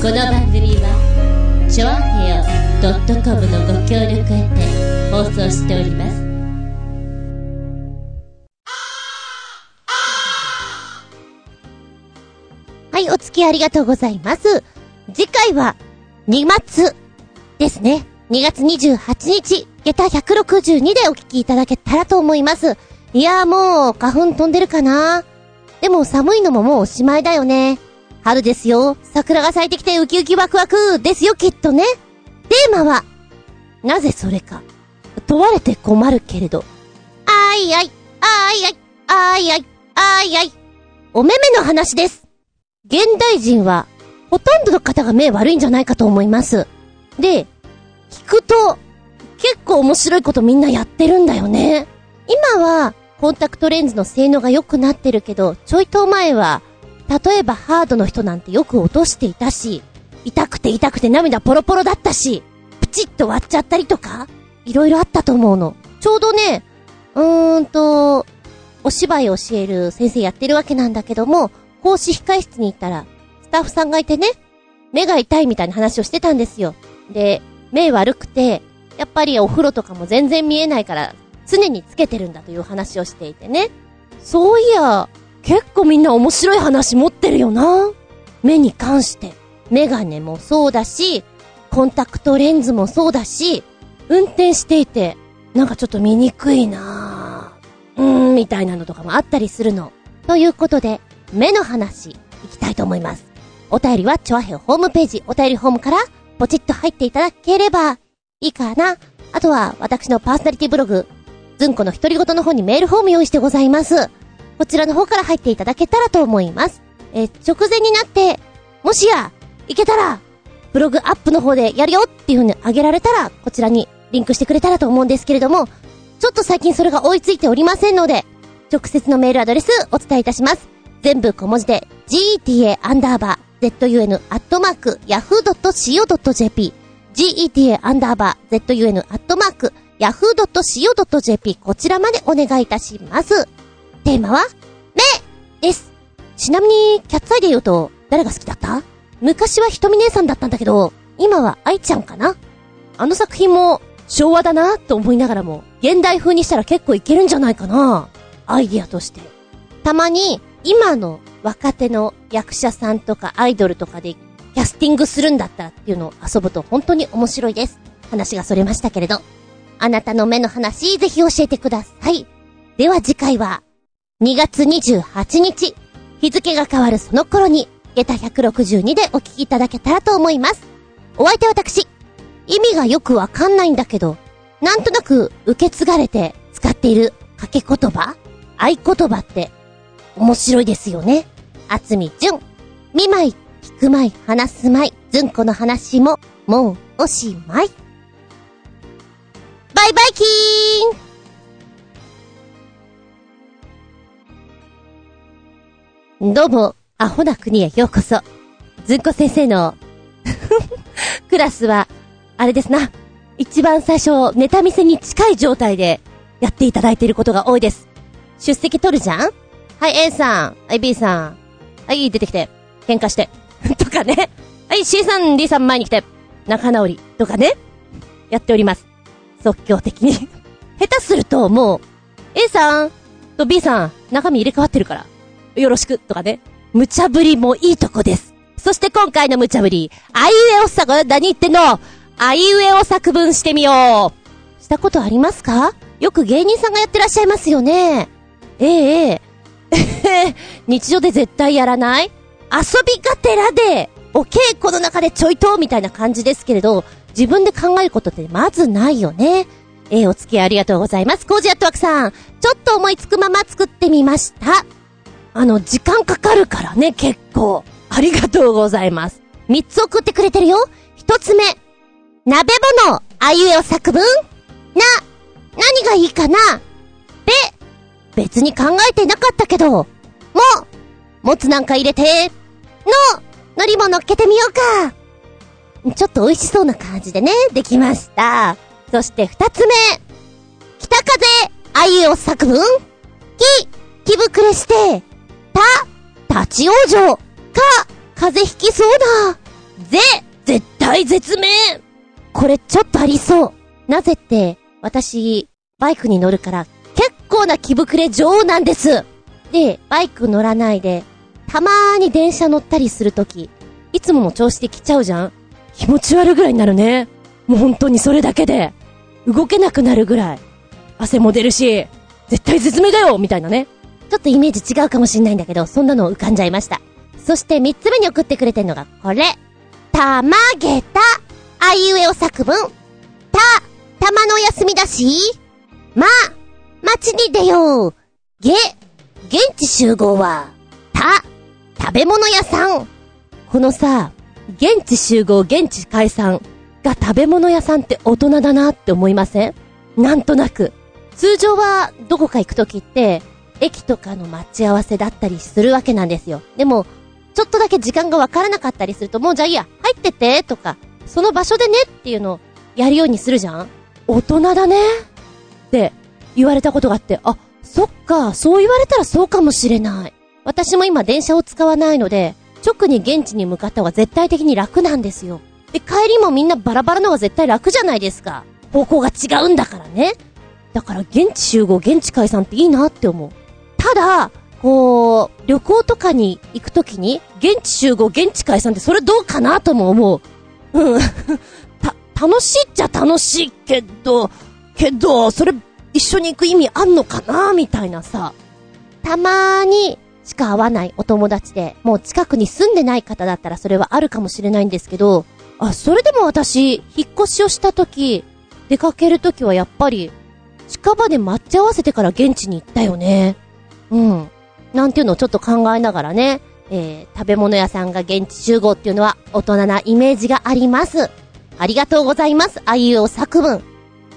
この番組はチョアヘオ .com のご協力へて放送しておりますはい、お付き合いありがとうございます。次回は、2月ですね。2月28日、下駄162でお聞きいただけたらと思います。いやーもう、花粉飛んでるかな？でも寒いのももうおしまいだよね。春ですよ。桜が咲いてきてウキウキワクワクですよ、きっとね。テーマは、なぜそれか。問われて困るけれど。あいあい、あいあい、あいあい、あいあい。おめめの話です。現代人は、ほとんどの方が目悪いんじゃないかと思います。で、聞くと、結構面白いことみんなやってるんだよね。今は、コンタクトレンズの性能が良くなってるけど、ちょいと前は、例えばハードの人なんてよく落としていたし、痛くて痛くて涙ポロポロだったし、プチッと割っちゃったりとか、いろいろあったと思うの。ちょうどね、うーんと、お芝居を教える先生やってるわけなんだけども、講師控室に行ったら、スタッフさんがいてね、目が痛いみたいな話をしてたんですよ。で、目悪くて、やっぱりお風呂とかも全然見えないから、常につけてるんだという話をしていてね。そういや、結構みんな面白い話持ってるよな。目に関して。メガネもそうだし、コンタクトレンズもそうだし、運転していて、なんかちょっと見にくいなぁ。うーん、みたいなのとかもあったりするの。ということで、目の話、いきたいと思います。お便りは、チョアヘオホームページ、お便りホームから、ポチッと入っていただければ、いいかな。あとは、私のパーソナリティブログ、ズンコの独り言の方にメールフォーム用意してございます。こちらの方から入っていただけたらと思います。え直前になって、もしや、いけたら、ブログアップの方でやるよっていう風にあげられたら、こちらにリンクしてくれたらと思うんですけれども、ちょっと最近それが追いついておりませんので、直接のメールアドレスお伝えいたします。全部小文字で、gta アンダーバー zun.yahoo.co.jp geta アンダーバー zun.yahoo.co.jp こちらまでお願いいたします。テーマは、目です。ちなみに、キャッツアイで言うと、誰が好きだった？昔はひとみ姉さんだったんだけど、今は愛ちゃんかな？あの作品も昭和だなと思いながらも、現代風にしたら結構いけるんじゃないかなアイディアとして。たまに、今の若手の役者さんとかアイドルとかでキャスティングするんだったらっていうのを遊ぶと本当に面白いです。話がそれましたけれど。あなたの目の話、ぜひ教えてください。では次回は、2月28日、日付が変わるその頃に、下駄162でお聞きいただけたらと思います。お相手私、意味がよくわかんないんだけど、なんとなく受け継がれて使っている掛け言葉合言葉って面白いですよね。あつみじゅん。みまい、聞くまい、話すまい、ずんこの話も、もうおしまい。バイバイキーンどうも、アホな国へようこそ。ずんこ先生の クラスは、あれですな。一番最初、ネタ見せに近い状態でやっていただいていることが多いです。出席取るじゃんはい、A さん。はい、B さん。はい、出てきて。喧嘩して。とかね。はい、C さん、D さん前に来て。仲直り。とかね。やっております。即興的に 下手すると、もう、A さんと B さん、中身入れ替わってるから。よろしく。とかね。無茶ぶりもいいとこです。そして今回の無茶ぶり、あいうえおさが何言ってんの？あいうえお作文してみようしたことありますか？よく芸人さんがやってらっしゃいますよね。ええええ。日常で絶対やらない？遊びがてらで、お稽古の中でちょいとみたいな感じですけれど、自分で考えることってまずないよね。えー、お付き合いありがとうございます。コージアットワークさん。ちょっと思いつくまま作ってみました。あの、時間かかるからね、結構。ありがとうございます。三つ送ってくれてるよ。一つ目。鍋物、あいうえお作文な、何がいいかなべ、別に考えてなかったけど、も、もつなんか入れて、の、海苔も乗っけてみようか。ちょっと美味しそうな感じでね、できました。そして二つ目。北風、あいうえお作文き、気膨れして、た、立ち往生。か、風邪ひきそうだ。ぜ、絶対絶命。これちょっとありそう。なぜって、私、バイクに乗るから、結構な気膨れ女王なんです。で、バイク乗らないで、たまーに電車乗ったりするとき、いつもの調子で来ちゃうじゃん気持ち悪いぐらいになるね。もう本当にそれだけで、動けなくなるぐらい。汗も出るし、絶対絶命だよみたいなね。ちょっとイメージ違うかもしんないんだけど、そんなの浮かんじゃいました。そして三つ目に送ってくれてるのがこれ。たまげた。あいうえお作文。た、たまのお休みだし。ま、街に出よう。げ、現地集合は。た、食べ物屋さん。このさ、現地集合、現地解散が食べ物屋さんって大人だなって思いません？なんとなく。通常はどこか行くときって、駅とかの待ち合わせだったりするわけなんですよ。でも、ちょっとだけ時間がわからなかったりすると、もうじゃあいいや、入っててとか、その場所でねっていうのをやるようにするじゃん？大人だねって言われたことがあって、あ、そっか、そう言われたらそうかもしれない。私も今電車を使わないので、直に現地に向かった方が絶対的に楽なんですよ。で、帰りもみんなバラバラの方が絶対楽じゃないですか。方向が違うんだからね。だから現地集合、現地解散っていいなって思う。ただ、こう、旅行とかに行くときに、現地集合、現地解散ってそれどうかなとも思う。うん。た、楽しいっちゃ楽しいけど、けど、それ一緒に行く意味あんのかなみたいなさ。たまーにしか会わないお友達で、もう近くに住んでない方だったらそれはあるかもしれないんですけど、あ、それでも私、引っ越しをした時、出かける時はやっぱり、近場で待ち合わせてから現地に行ったよね。うん。なんていうのをちょっと考えながらね、えー、食べ物屋さんが現地集合っていうのは大人なイメージがあります。ありがとうございます。あいうお作文。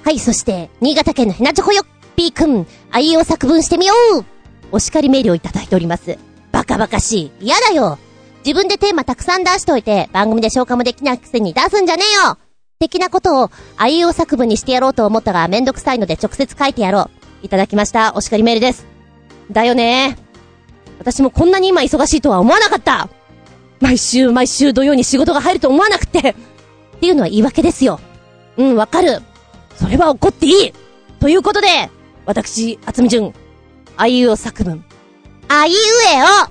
はい、そして、新潟県のヘナチョコヨッピーくん、あいうお作文してみようお叱りメールをいただいております。バカバカしい。嫌だよ。自分でテーマたくさん出しといて、番組で消化もできないくせに出すんじゃねえよ的なことを、あいう作文にしてやろうと思ったがめんどくさいので直接書いてやろう。いただきました。お叱りメールです。だよね私もこんなに今忙しいとは思わなかった毎週毎週土曜に仕事が入ると思わなくてっていうのは言い訳ですよ。うん、わかる。それは怒っていい。ということで、私、厚み純、あいうお作文。あいうえお。ああ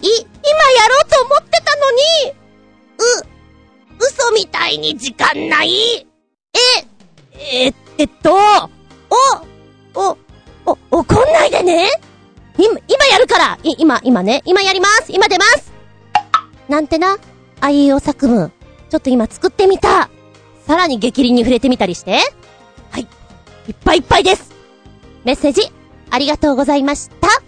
ー。い、今やろうと思ってたのに。う、嘘みたいに時間ない。え、え、えっと、お、お、お、怒んないでね。今、今やるから。い、今、今ね、今やります。今出ます。なんてな、あいうお作文。ちょっと今作ってみた。さらに激鱗に触れてみたりして。はい。いっぱいいっぱいです。メッセージ、ありがとうございました。